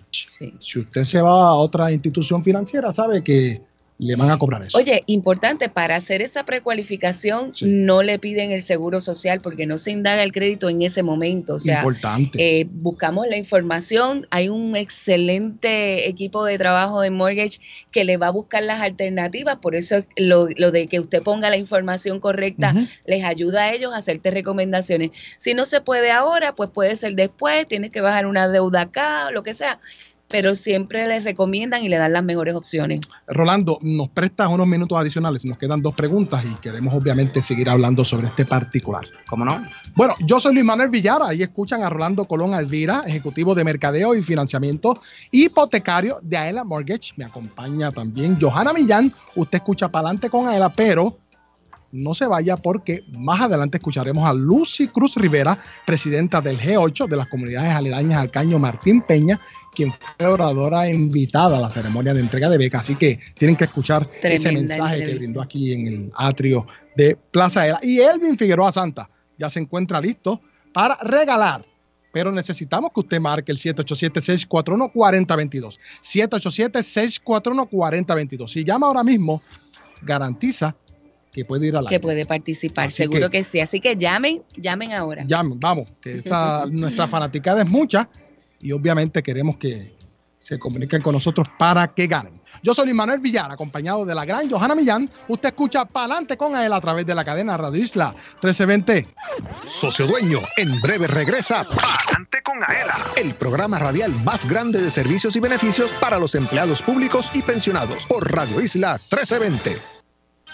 Si usted se va a otra institución financiera, sabe que le van a cobrar eso. Oye, importante, para hacer esa precualificación no le piden el seguro social porque no se indaga el crédito en ese momento. O sea, Importante. eh, buscamos la información, hay un excelente equipo de trabajo de mortgage que le va a buscar las alternativas, por eso lo, lo de que usted ponga la información correcta les ayuda a ellos a hacerte recomendaciones. Si no se puede ahora, pues puede ser después, tienes que bajar una deuda acá, lo que sea, pero siempre les recomiendan y le dan las mejores opciones. Rolando, nos prestas unos minutos adicionales. Nos quedan dos preguntas y queremos obviamente seguir hablando sobre este particular. ¿Cómo no? Bueno, yo soy Luis Manuel Villara y escuchan a Rolando Colón Alvira, ejecutivo de mercadeo y financiamiento hipotecario de Aela Mortgage. Me acompaña también Johanna Millán. Usted escucha para adelante con Aela, pero no se vaya porque más adelante escucharemos a Lucy Cruz Rivera, presidenta del G8 de las comunidades aledañas al Caño Martín Peña, quien fue oradora invitada a la ceremonia de entrega de becas. Así que tienen que escuchar ese mensaje que brindó aquí en el atrio de Plaza Aela. Y Elvin Figueroa Santa ya se encuentra listo para regalar. Pero necesitamos que usted marque el 787-641-4022. 787-641-4022. Si llama ahora mismo, garantiza que puede ir a la que puede participar, Así seguro que- que, sí. Así que llamen, llamen ahora. Llamen, vamos, que [LAUGHS] esa, nuestra fanaticada es mucha y obviamente queremos que se comuniquen con nosotros para que ganen. Yo soy Luis Manuel Villar, acompañado de la gran Johanna Millán. Usted escucha Palante con él a través de la cadena Radio Isla 1320. Socio Dueño, en breve regresa Palante con Aela, el programa radial más grande de servicios y beneficios para los empleados públicos y pensionados por Radio Isla 1320.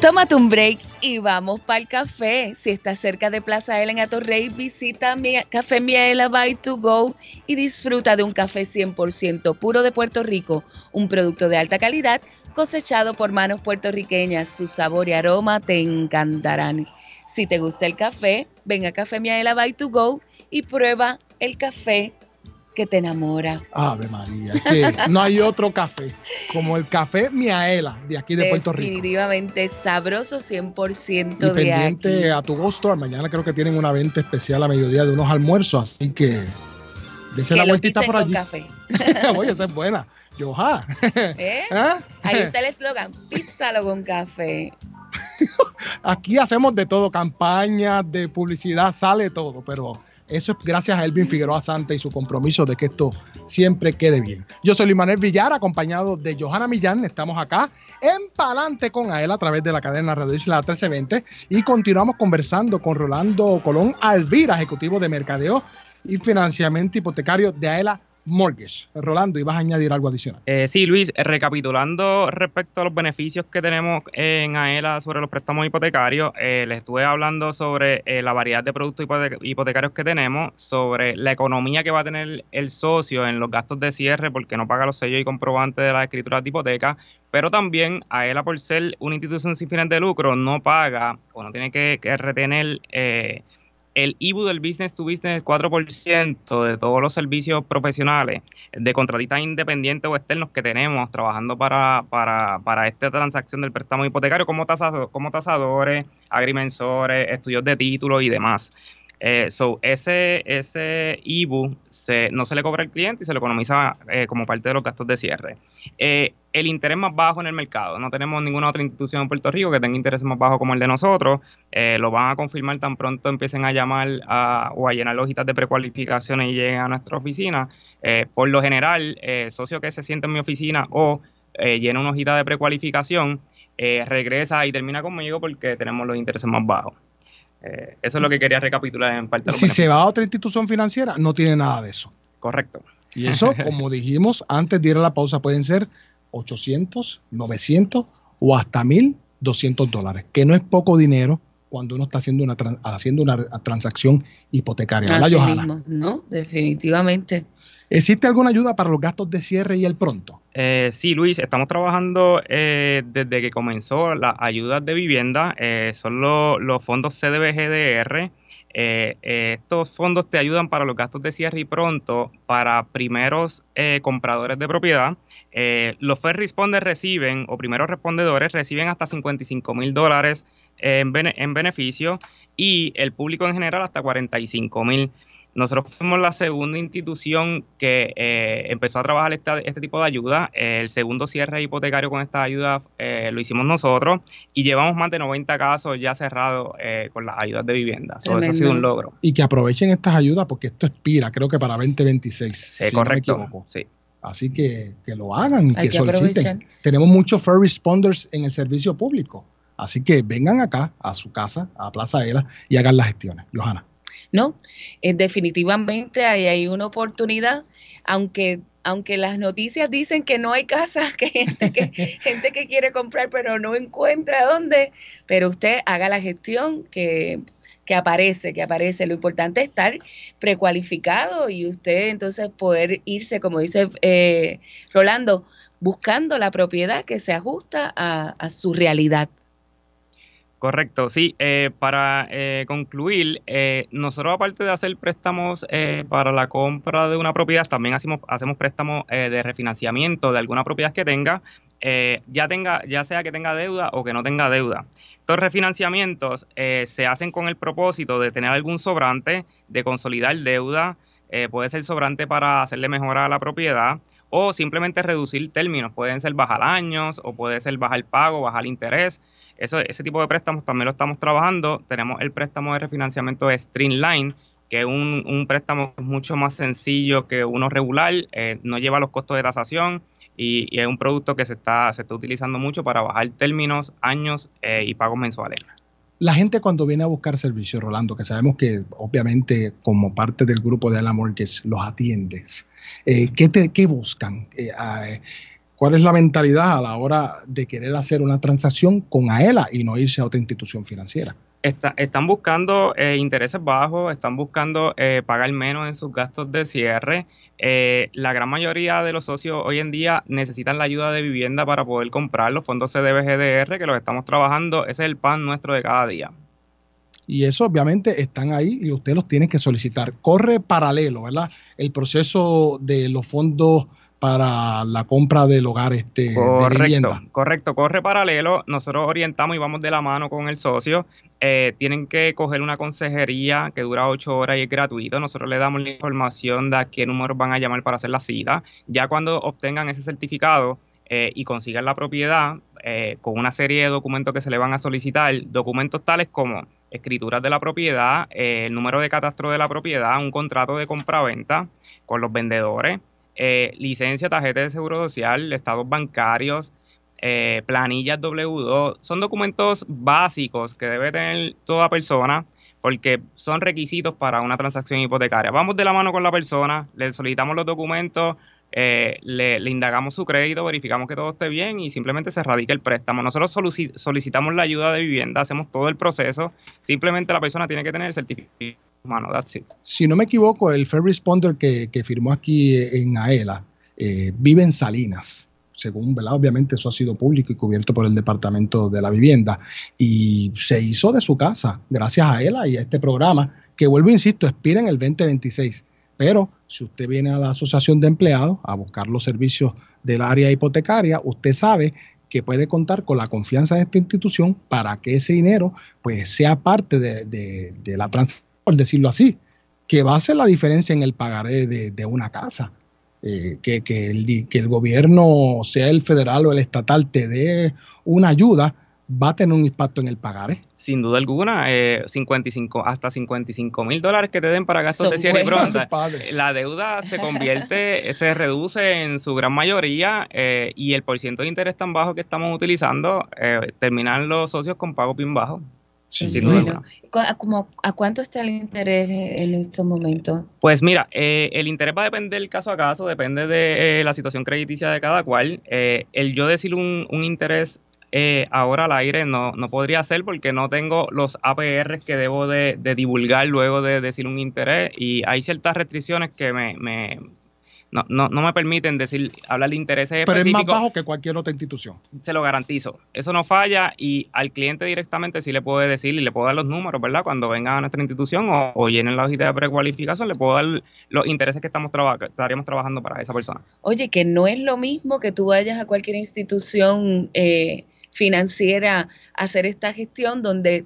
Tómate un break y vamos para el café. Si estás cerca de Plaza Ela en Atorrey, visita Café Miela by to go y disfruta de un café 100% puro de Puerto Rico, un producto de alta calidad cosechado por manos puertorriqueñas. Su sabor y aroma te encantarán. Si te gusta el café, ven a Café Miela by to go y prueba el café que te enamora. Ave María, que no hay otro café como el café Miaela de aquí de Puerto Rico. Definitivamente sabroso 100% Y de aquí. pendiente a tu Go Store. Mañana creo que tienen una venta especial a mediodía de unos almuerzos, así que dese la vueltita por con allí. café. [LAUGHS] Oye, esa es buena. Yoja. [LAUGHS] ¿Eh? ¿Ah? Ahí está el eslogan, písalo con café. [LAUGHS] Aquí hacemos de todo, campañas, de publicidad, sale todo, pero eso es gracias a Elvin Figueroa Santa y su compromiso de que esto siempre quede bien. Yo soy Luis Villar, acompañado de Johanna Millán. Estamos acá en Palante con Aela a través de la cadena Radio Isla 1320 y continuamos conversando con Rolando Colón Alvira, ejecutivo de mercadeo y financiamiento hipotecario de Aela Mortgage. Rolando, ¿ibas a añadir algo adicional? Eh, sí, Luis, recapitulando respecto a los beneficios que tenemos en AELA sobre los préstamos hipotecarios, eh, les estuve hablando sobre eh, la variedad de productos hipote- hipotecarios que tenemos, sobre la economía que va a tener el socio en los gastos de cierre porque no paga los sellos y comprobantes de las escrituras de hipoteca, pero también AELA por ser una institución sin fines de lucro no paga o no tiene que, que retener eh, el IBU del business to business 4% de todos los servicios profesionales de contratistas independientes o externos que tenemos trabajando para, para, para esta transacción del préstamo hipotecario como, tasado- como tasadores, agrimensores, estudios de títulos y demás. Eh, so, ese, ese IBU se, no se le cobra al cliente y se lo economiza eh, como parte de los gastos de cierre. Eh, el interés más bajo en el mercado. No tenemos ninguna otra institución en Puerto Rico que tenga intereses más bajos como el de nosotros. Lo van a confirmar tan pronto empiecen a llamar a- o a llenar hojitas de precualificación y lleguen a nuestra oficina. Por lo general, socio que se siente en mi oficina o llena una hojita de precualificación, regresa y termina conmigo porque tenemos los intereses más bajos. Eh, eso es lo que quería recapitular en parte de Si se va a otra institución financiera, no tiene nada de eso. Correcto. Y eso, [LAUGHS] como dijimos antes de ir a la pausa, pueden ser 800, 900 o hasta 1.200 dólares, que no es poco dinero cuando uno está haciendo una, tran- haciendo una transacción hipotecaria. ¿Verdad, Así Johanna? mismo, ¿no? Definitivamente. ¿Existe alguna ayuda para los gastos de cierre y el pronto? Eh, sí, Luis, estamos trabajando eh, desde que comenzó las ayudas de vivienda, eh, son lo- los fondos CDBGDR. Estos fondos te ayudan para los gastos de cierre y pronto para primeros compradores de propiedad. Los first responders reciben, o primeros respondedores reciben hasta 55 mil dólares en, en beneficio y el público en general hasta 45 mil. Nosotros fuimos la segunda institución que eh, empezó a trabajar esta- este tipo de ayuda. El segundo cierre hipotecario con esta ayuda eh, lo hicimos nosotros y llevamos más de 90 casos ya cerrados eh, con las ayudas de vivienda. So, eso ha sido un logro. Y que aprovechen estas ayudas porque esto expira, creo que para 2026. Sí, si no me correcto. equivoco. sí. Así que, que lo hagan y Hay que, que soliciten. aprovechar. Tenemos muchos first responders en el servicio público. Así que vengan acá, a su casa, a Plaza Era, y hagan las gestiones. Johanna. No, Eh, definitivamente ahí hay una oportunidad, aunque aunque las noticias dicen que no hay casas, [LAUGHS] que hay gente que, [LAUGHS] gente que quiere comprar pero no encuentra dónde, pero usted haga la gestión que, que aparece, que aparece. Lo importante es estar precualificado y usted entonces poder irse, como dice eh, Rolando, buscando la propiedad que se ajusta a, a su realidad. Correcto, sí. eh, para eh, concluir, eh, nosotros aparte de hacer préstamos eh, para la compra de una propiedad, también hacemos, hacemos préstamos eh, de refinanciamiento de alguna propiedad que tenga, eh, ya tenga, ya sea que tenga deuda o que no tenga deuda. Estos refinanciamientos se hacen con el propósito de tener algún sobrante, de consolidar deuda, puede ser sobrante para hacerle mejora a la propiedad o simplemente reducir términos, pueden ser bajar años o puede ser bajar pago, bajar interés. Eso, ese tipo de préstamos también lo estamos trabajando. Tenemos el préstamo de refinanciamiento Streamline, que es un, un préstamo mucho más sencillo que uno regular, eh, no lleva los costos de tasación y, y es un producto que se está, se está utilizando mucho para bajar términos, años eh, y pagos mensuales. La gente cuando viene a buscar servicios, Rolando, que sabemos que obviamente como parte del grupo de Ala Mortgage los atiendes, eh, ¿qué, qué buscan? Eh, ¿Cuál es la mentalidad a la hora de querer hacer una transacción con AELA y no irse a otra institución financiera? Está- están buscando eh, intereses bajos, están buscando eh, pagar menos en sus gastos de cierre. Eh, la gran mayoría de los socios hoy en día necesitan la ayuda de vivienda para poder comprar los fondos CDBGDR que los estamos trabajando. Ese es el pan nuestro de cada día. Y eso obviamente están ahí y usted los tiene que solicitar. Corre paralelo, ¿verdad? El proceso de los fondos para la compra del hogar este, de Correcto, vivienda. correcto, corre paralelo. Nosotros orientamos y vamos de la mano con el socio. Eh, tienen que coger una consejería que dura ocho horas y es gratuito. Nosotros le damos la información de a qué números van a llamar para hacer la cita. Ya cuando obtengan ese certificado eh, y consigan la propiedad, eh, con una serie de documentos que se le van a solicitar, documentos tales como escrituras de la propiedad, eh, el número de catastro de la propiedad, un contrato de compra-venta con los vendedores, eh, licencia, tarjeta de seguro social, estados bancarios, eh, planillas W2. Son documentos básicos que debe tener toda persona porque son requisitos para una transacción hipotecaria. Vamos de la mano con la persona, le solicitamos los documentos, eh, le, indagamos su crédito, verificamos que todo esté bien y simplemente se radica el préstamo. Nosotros solicitamos la ayuda de vivienda, hacemos todo el proceso, simplemente la persona tiene que tener el certificado humano, that's it. Si no me equivoco, el Fair Responder que, firmó aquí en AELA eh, vive en Salinas según, ¿verdad? Obviamente eso ha sido público y cubierto por el Departamento de la Vivienda. Y se hizo de su casa, gracias a ELA y a este programa, que vuelvo, insisto, expira en el 2026. Pero si usted viene a la Asociación de Empleados a buscar los servicios del área hipotecaria, usted sabe que puede contar con la confianza de esta institución para que ese dinero pues sea parte de, la transacción, por decirlo así, que va a hacer la diferencia en el pagaré de, una casa. Eh, que, que, el, que el gobierno, sea el federal o el estatal, te dé una ayuda, va a tener un impacto en el pagaré. Sin duda alguna, 55, eh, hasta 55 mil dólares que te den para gastos de cierre y pronta. La deuda se convierte, [LAUGHS] se reduce en su gran mayoría eh, y el porcentaje de interés tan bajo que estamos utilizando, eh, terminan los socios con pago bien bajo. sin duda ¿a, ¿A cuánto está el interés en estos momentos? Pues mira, el interés va a depender caso a caso, depende de la situación crediticia de cada cual. el yo decir un, un interés eh, ahora al aire no, no podría ser porque no tengo los APR que debo de, divulgar luego de decir un interés y hay ciertas restricciones que me, me no, no, no, me permiten decir hablar de intereses Pero es más bajo que cualquier otra institución. Se lo garantizo. Eso no falla y al cliente directamente sí le puedo decir y le puedo dar los números, ¿verdad? Cuando vengan a nuestra institución o, llenen la hojita de precualificación, le puedo dar los intereses que estamos estaríamos trabajando para esa persona. Oye, que no es lo mismo que tú vayas a cualquier institución eh, financiera hacer esta gestión donde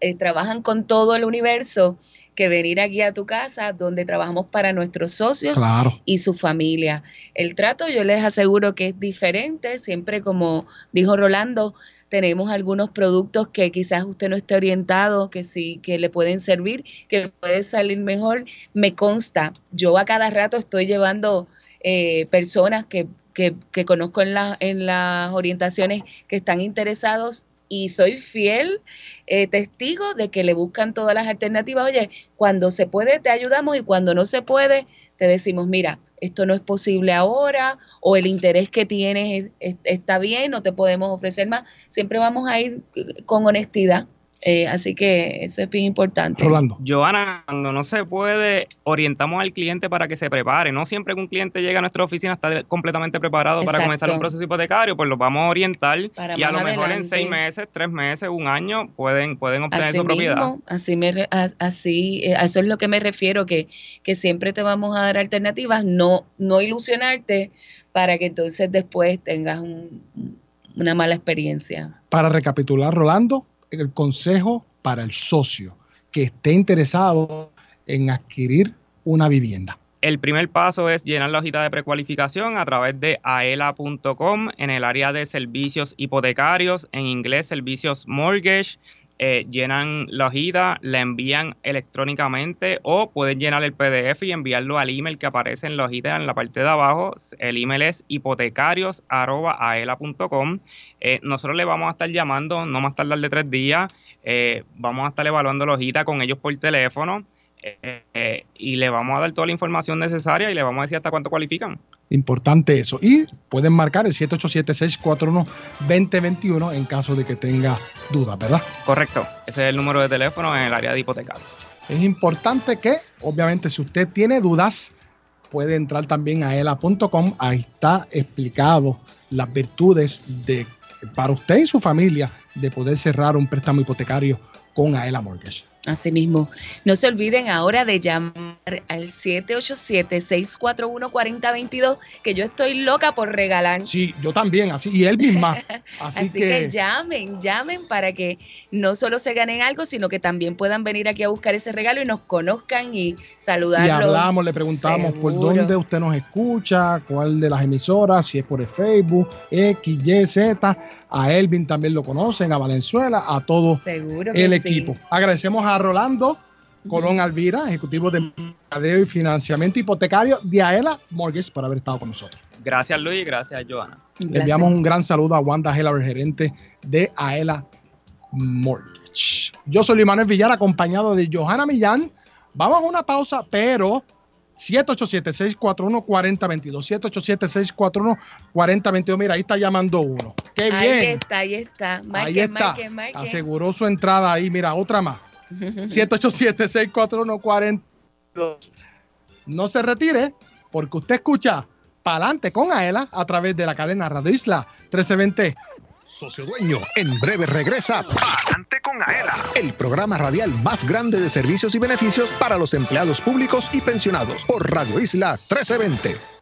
eh, trabajan con todo el universo que venir aquí a tu casa donde trabajamos para nuestros socios y su familia. El trato yo les aseguro que es diferente, siempre como dijo Rolando, tenemos algunos productos que quizás usted no esté orientado, que sí, que le pueden servir, que puede salir mejor. Me consta, yo a cada rato estoy llevando eh, personas que que, conozco en, en las orientaciones que están interesados y soy fiel eh, testigo de que le buscan todas las alternativas. Oye, cuando se puede te ayudamos y cuando no se puede te decimos, mira, esto no es posible ahora o el interés que tienes está bien, no te podemos ofrecer más. Siempre vamos a ir con honestidad. Eh, así que eso es bien importante. Rolando. Joana, cuando no se puede, orientamos al cliente para que se prepare. No siempre que un cliente llega a nuestra oficina está completamente preparado para comenzar un proceso hipotecario, pues lo vamos a orientar y a lo mejor en seis meses, tres meses, un año pueden, pueden obtener su propiedad. Así, me, así, eh, a eso es lo que me refiero, que, que siempre te vamos a dar alternativas, no, no ilusionarte para que entonces después tengas una mala experiencia. Para recapitular, Rolando, el consejo para el socio que esté interesado en adquirir una vivienda? El primer paso es llenar la hojita de precualificación a través de aela.com en el área de servicios hipotecarios, en inglés servicios mortgage. Eh, llenan la hojita, la envían electrónicamente o pueden llenar el PDF y enviarlo al email que aparece en la hojita en la parte de abajo. El email es hipotecarios.aela.com. Eh, nosotros le vamos a estar llamando, no más tardar de tres días. Eh, vamos a estar evaluando la hojita con ellos por teléfono. Y le vamos a dar toda la información necesaria y le vamos a decir hasta cuánto cualifican. Importante eso. Y pueden marcar el 787-641-2021 en caso de que tenga dudas, ¿verdad? Correcto. Ese es el número de teléfono en el área de hipotecas. Es importante que, obviamente, si usted tiene dudas, puede entrar también a ela.com. Ahí está explicado las virtudes de para usted y su familia de poder cerrar un préstamo hipotecario con Aela Mortgage. Asimismo, no se olviden ahora de llamar al 787-641-4022, que yo estoy loca por regalar. Sí, yo también, así, y él misma. [LAUGHS] Así, que... llamen, llamen para que no solo se ganen algo, sino que también puedan venir aquí a buscar ese regalo y nos conozcan y saludarlos. Y hablamos, le preguntamos por dónde usted nos escucha, cuál de las emisoras, si es por el Facebook, X, Y, Z. A Elvin también lo conocen, a Valenzuela, a todo el equipo. Agradecemos a Rolando Colón Alvira, ejecutivo de mercadeo y financiamiento hipotecario de AELA Mortgage, por haber estado con nosotros. Gracias Luis, gracias Joana. Le enviamos un gran saludo a Wanda Heller, gerente de AELA Mortgage. Yo soy Luis Manuel Villar, acompañado de Johanna Millán. Vamos a una pausa, pero 787-641-4022. 787-641-4022. Mira, ahí está llamando uno. Qué bien. Ahí está, ahí está. Marque, ahí está. marque, marque. Aseguró su entrada ahí. Mira, otra más. [LAUGHS] 787-641-4022. No se retire, porque usted escucha Palante con Aela a través de la cadena Radio Isla 1320. Socio Dueño, en breve regresa Palante con Aela, el programa radial más grande de servicios y beneficios para los empleados públicos y pensionados por Radio Isla 1320.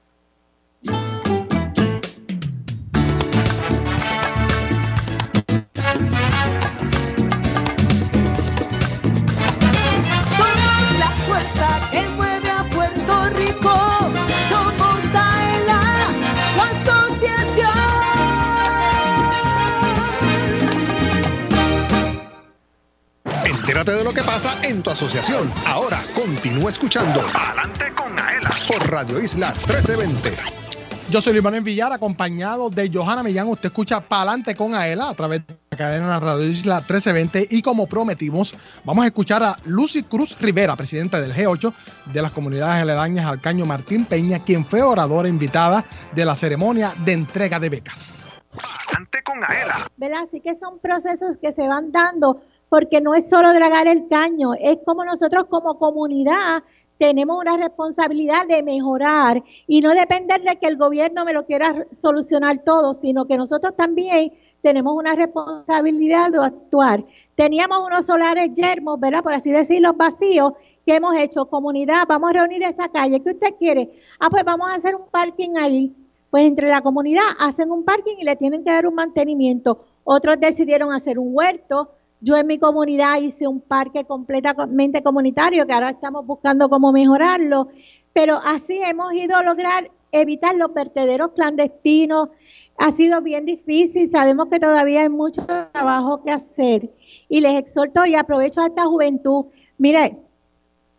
De lo que pasa en tu asociación. Ahora continúa escuchando Adelante con Aela por Radio Isla 1320. Yo soy Luis Manuel Villar, acompañado de Johanna Millán. Usted escucha Palante con Aela a través de la cadena Radio Isla 1320. Y como prometimos, vamos a escuchar a Lucy Cruz Rivera, presidenta del G8 de las comunidades aledañas al Caño Martín Peña, quien fue oradora invitada de la ceremonia de entrega de becas. Palante con Aela. ¿verdad? Así que son procesos que se van dando porque no es solo dragar el caño, es como nosotros como comunidad tenemos una responsabilidad de mejorar y no depender de que el gobierno me lo quiera solucionar todo, sino que nosotros también tenemos una responsabilidad de actuar. Teníamos unos solares yermos, ¿verdad? Por así decirlo, vacíos, que hemos hecho comunidad, vamos a reunir esa calle, ¿qué usted quiere? Ah, pues vamos a hacer un parking ahí. Pues entre la comunidad hacen un parking y le tienen que dar un mantenimiento. Otros decidieron hacer un huerto. Yo en mi comunidad hice un parque completamente comunitario que ahora estamos buscando cómo mejorarlo. Pero así hemos ido a lograr evitar los vertederos clandestinos. Ha sido bien difícil, sabemos que todavía hay mucho trabajo que hacer. Y les exhorto y aprovecho a esta juventud. Mire,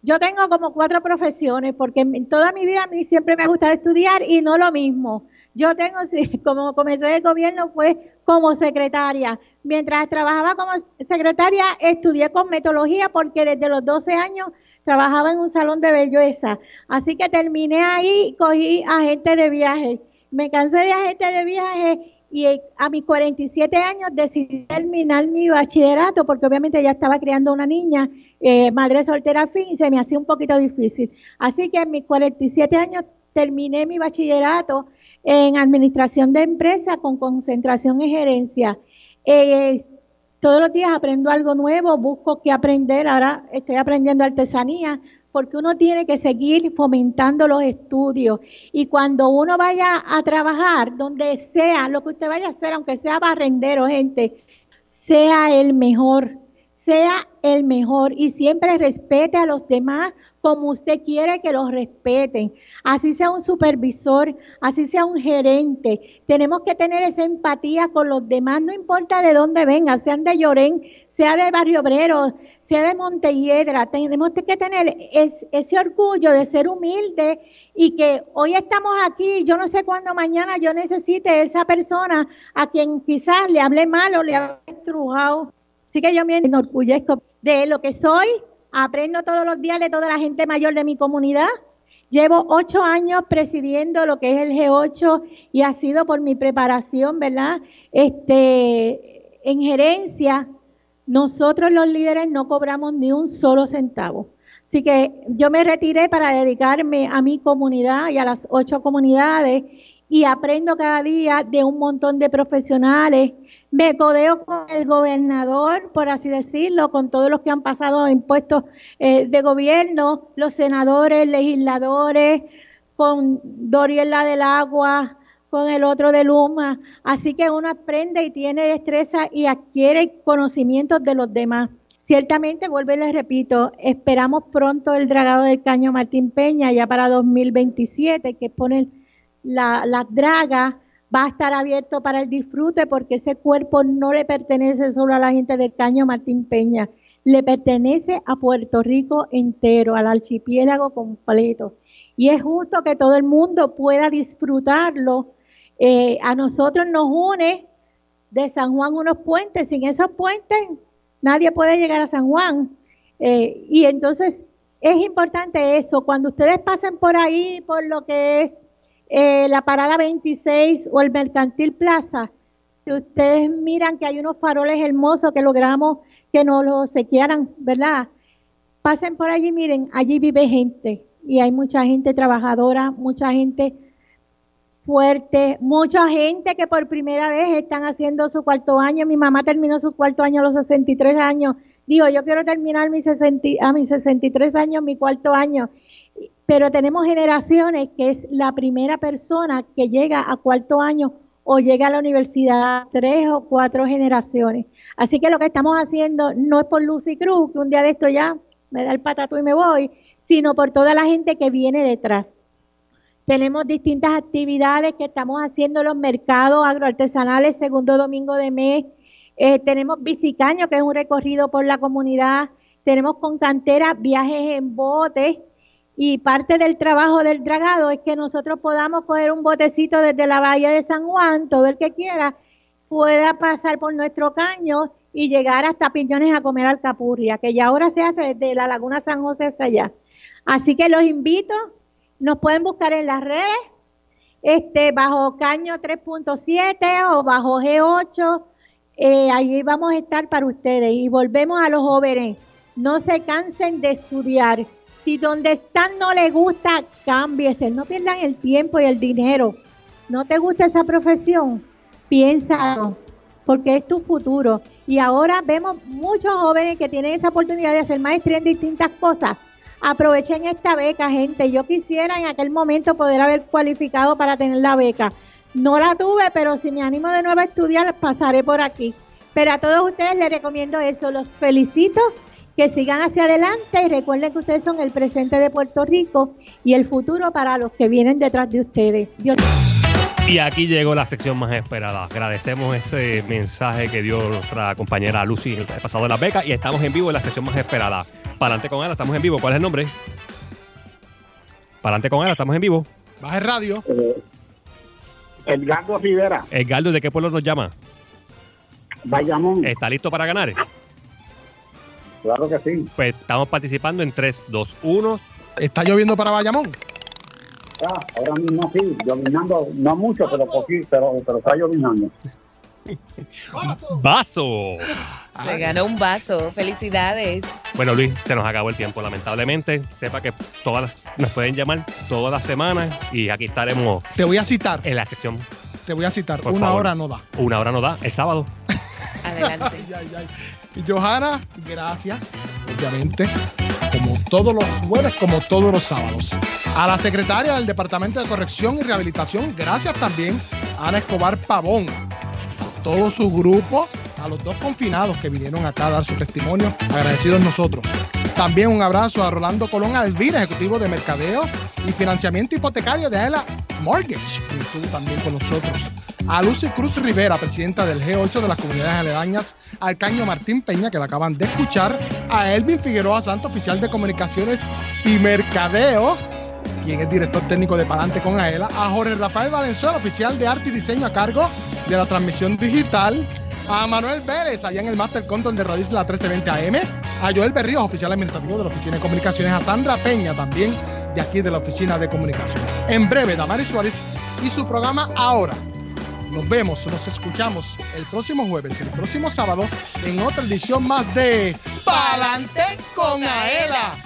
yo tengo como cuatro profesiones porque en toda mi vida a mí siempre me ha gustado estudiar y no lo mismo. Yo tengo, [LAUGHS] como comencé el gobierno, fue como secretaria. Mientras trabajaba como secretaria, estudié cosmetología porque desde los 12 años trabajaba en un salón de belleza. Así que terminé ahí y cogí agente de viaje. Me cansé de agente de viaje y a mis 47 años decidí terminar mi bachillerato porque obviamente ya estaba criando una niña, eh, madre soltera fin, y se me hacía un poquito difícil. Así que a mis 47 años terminé mi bachillerato en administración de empresa con concentración en gerencia. Eh, Todos los días aprendo algo nuevo, busco qué aprender. Ahora estoy aprendiendo artesanía porque uno tiene que seguir fomentando los estudios. Y cuando uno vaya a trabajar, donde sea, lo que usted vaya a hacer, aunque sea barrendero, gente, sea el mejor, sea el mejor y siempre respete a los demás como usted quiere que los respeten. Así sea un supervisor, así sea un gerente. Tenemos que tener esa empatía con los demás, no importa de dónde vengan, sean de Llorén, sea de Barrio Obrero, sea de Montelledra. Tenemos que tener es- ese orgullo de ser humilde y que hoy estamos aquí, yo no sé cuándo mañana yo necesite esa persona a quien quizás le hable mal o le hable estrujado. Así que yo me enorgullezco de lo que soy, aprendo todos los días de toda la gente mayor de mi comunidad. Llevo ocho años presidiendo lo que es el G8 y ha sido por mi preparación, ¿verdad? Este, en gerencia, nosotros los líderes no cobramos ni un solo centavo. Así que yo me retiré para dedicarme a mi comunidad y a las ocho comunidades y aprendo cada día de un montón de profesionales. Me codeo con el gobernador, por así decirlo, con todos los que han pasado en puestos eh, de gobierno, los senadores, legisladores, con Doriela del Agua, con el otro de Luma. Así que uno aprende y tiene destreza y adquiere conocimientos de los demás. Ciertamente, vuelvo y les repito, esperamos pronto el dragado del caño Martín Peña ya para 2027, que pone la, draga, va a estar abierto para el disfrute porque ese cuerpo no le pertenece solo a la gente del caño Martín Peña, le pertenece a Puerto Rico entero, al archipiélago completo. Y es justo que todo el mundo pueda disfrutarlo. Eh, a nosotros nos une de San Juan unos puentes. Sin esos puentes nadie puede llegar a San Juan. Eh, y entonces es importante eso. Cuando ustedes pasen por ahí, por lo que es eh, la parada 26 o el Mercantil Plaza, si ustedes miran que hay unos faroles hermosos que logramos que nos los sequearan, ¿verdad? Pasen por allí, miren, allí vive gente y hay mucha gente trabajadora, mucha gente fuerte, mucha gente que por primera vez están haciendo su cuarto año. Mi mamá terminó su cuarto año a los 63 años. Dijo, yo quiero terminar mis 60 a mis 63 años mi cuarto año. Pero tenemos generaciones que es la primera persona que llega a cuarto año o llega a la universidad, tres o cuatro generaciones. Así que lo que estamos haciendo no es por Lucy Cruz, que un día de esto ya me da el patato y me voy, sino por toda la gente que viene detrás. Tenemos distintas actividades que estamos haciendo en los mercados agroartesanales, segundo domingo de mes. Eh, tenemos Bicicaño, que es un recorrido por la comunidad. Tenemos con cantera viajes en botes. Y parte del trabajo del dragado es que nosotros podamos coger un botecito desde la bahía de San Juan, todo el que quiera pueda pasar por nuestro caño y llegar hasta Piñones a comer alcapurria, que ya ahora se hace desde la Laguna San José hasta allá. Así que los invito, nos pueden buscar en las redes, este, bajo Caño 3.7 o bajo G8, eh, allí vamos a estar para ustedes. Y volvemos a los jóvenes, no se cansen de estudiar. Si donde están no les gusta, cámbiese, no pierdan el tiempo y el dinero. ¿No te gusta esa profesión? Piénsalo, porque es tu futuro. Y ahora vemos muchos jóvenes que tienen esa oportunidad de hacer maestría en distintas cosas. Aprovechen esta beca, gente. Yo quisiera en aquel momento poder haber cualificado para tener la beca. No la tuve, pero si me animo de nuevo a estudiar, pasaré por aquí. Pero a todos ustedes les recomiendo eso. Los felicito, que sigan hacia adelante y recuerden que ustedes son el presente de Puerto Rico y el futuro para los que vienen detrás de ustedes. Dios Y aquí llegó la sección más esperada. Agradecemos ese mensaje que dio nuestra compañera Lucy el pasado de la beca y estamos en vivo en la sección más esperada. Para adelante con Ana, estamos en vivo. ¿Cuál es el nombre? Para adelante con Ana, estamos en vivo. Baja el radio. Edgardo Rivera, Edgardo, ¿de qué pueblo nos llama? Bayamón. ¿Está listo para ganar? Claro que sí. Pues estamos participando en 3, 2, 1. ¿Está lloviendo para Bayamón? Ah, ahora mismo sí, llovinando, no mucho, pero poquito, pero, pero está llovinando. [LAUGHS] ¡Vaso! Se ganó un vaso. Felicidades. Bueno, Luis, se nos acabó el tiempo, lamentablemente. Sepa que todas las, nos pueden llamar todas las semanas y aquí estaremos Te voy a citar. en la sección. Te voy a citar. Por Una favor. hora no da. Una hora no da, el sábado. Adelante. [LAUGHS] Ay, ay, ay. Johanna, gracias, obviamente, como todos los jueves, como todos los sábados. A la secretaria del Departamento de Corrección y Rehabilitación, gracias también, Ana Escobar Pavón. Todo su grupo, a los dos confinados que vinieron acá a dar su testimonio, agradecidos nosotros. También un abrazo a Rolando Colón Alvira, ejecutivo de Mercadeo y Financiamiento Hipotecario de AELA Mortgage, que estuvo también con nosotros. A Lucy Cruz Rivera, presidenta del G8 de las comunidades aledañas, al Caño Martín Peña, que la acaban de escuchar, a Elvin Figueroa Santo, oficial de Comunicaciones y Mercadeo, quien es director técnico de Palante con AELA, a Jorge Rafael Valenzuela, oficial de arte y diseño a cargo de la transmisión digital, a Manuel Pérez, allá en el Master Condon de Radio Isla 1320 AM, a Joel Berríos, oficial administrativo de la Oficina de Comunicaciones, a Sandra Peña también de aquí de la Oficina de Comunicaciones. En breve, Damaris Suárez y su programa Ahora. Nos vemos, nos escuchamos el próximo jueves, el próximo sábado, en otra edición más de Palante con Aela.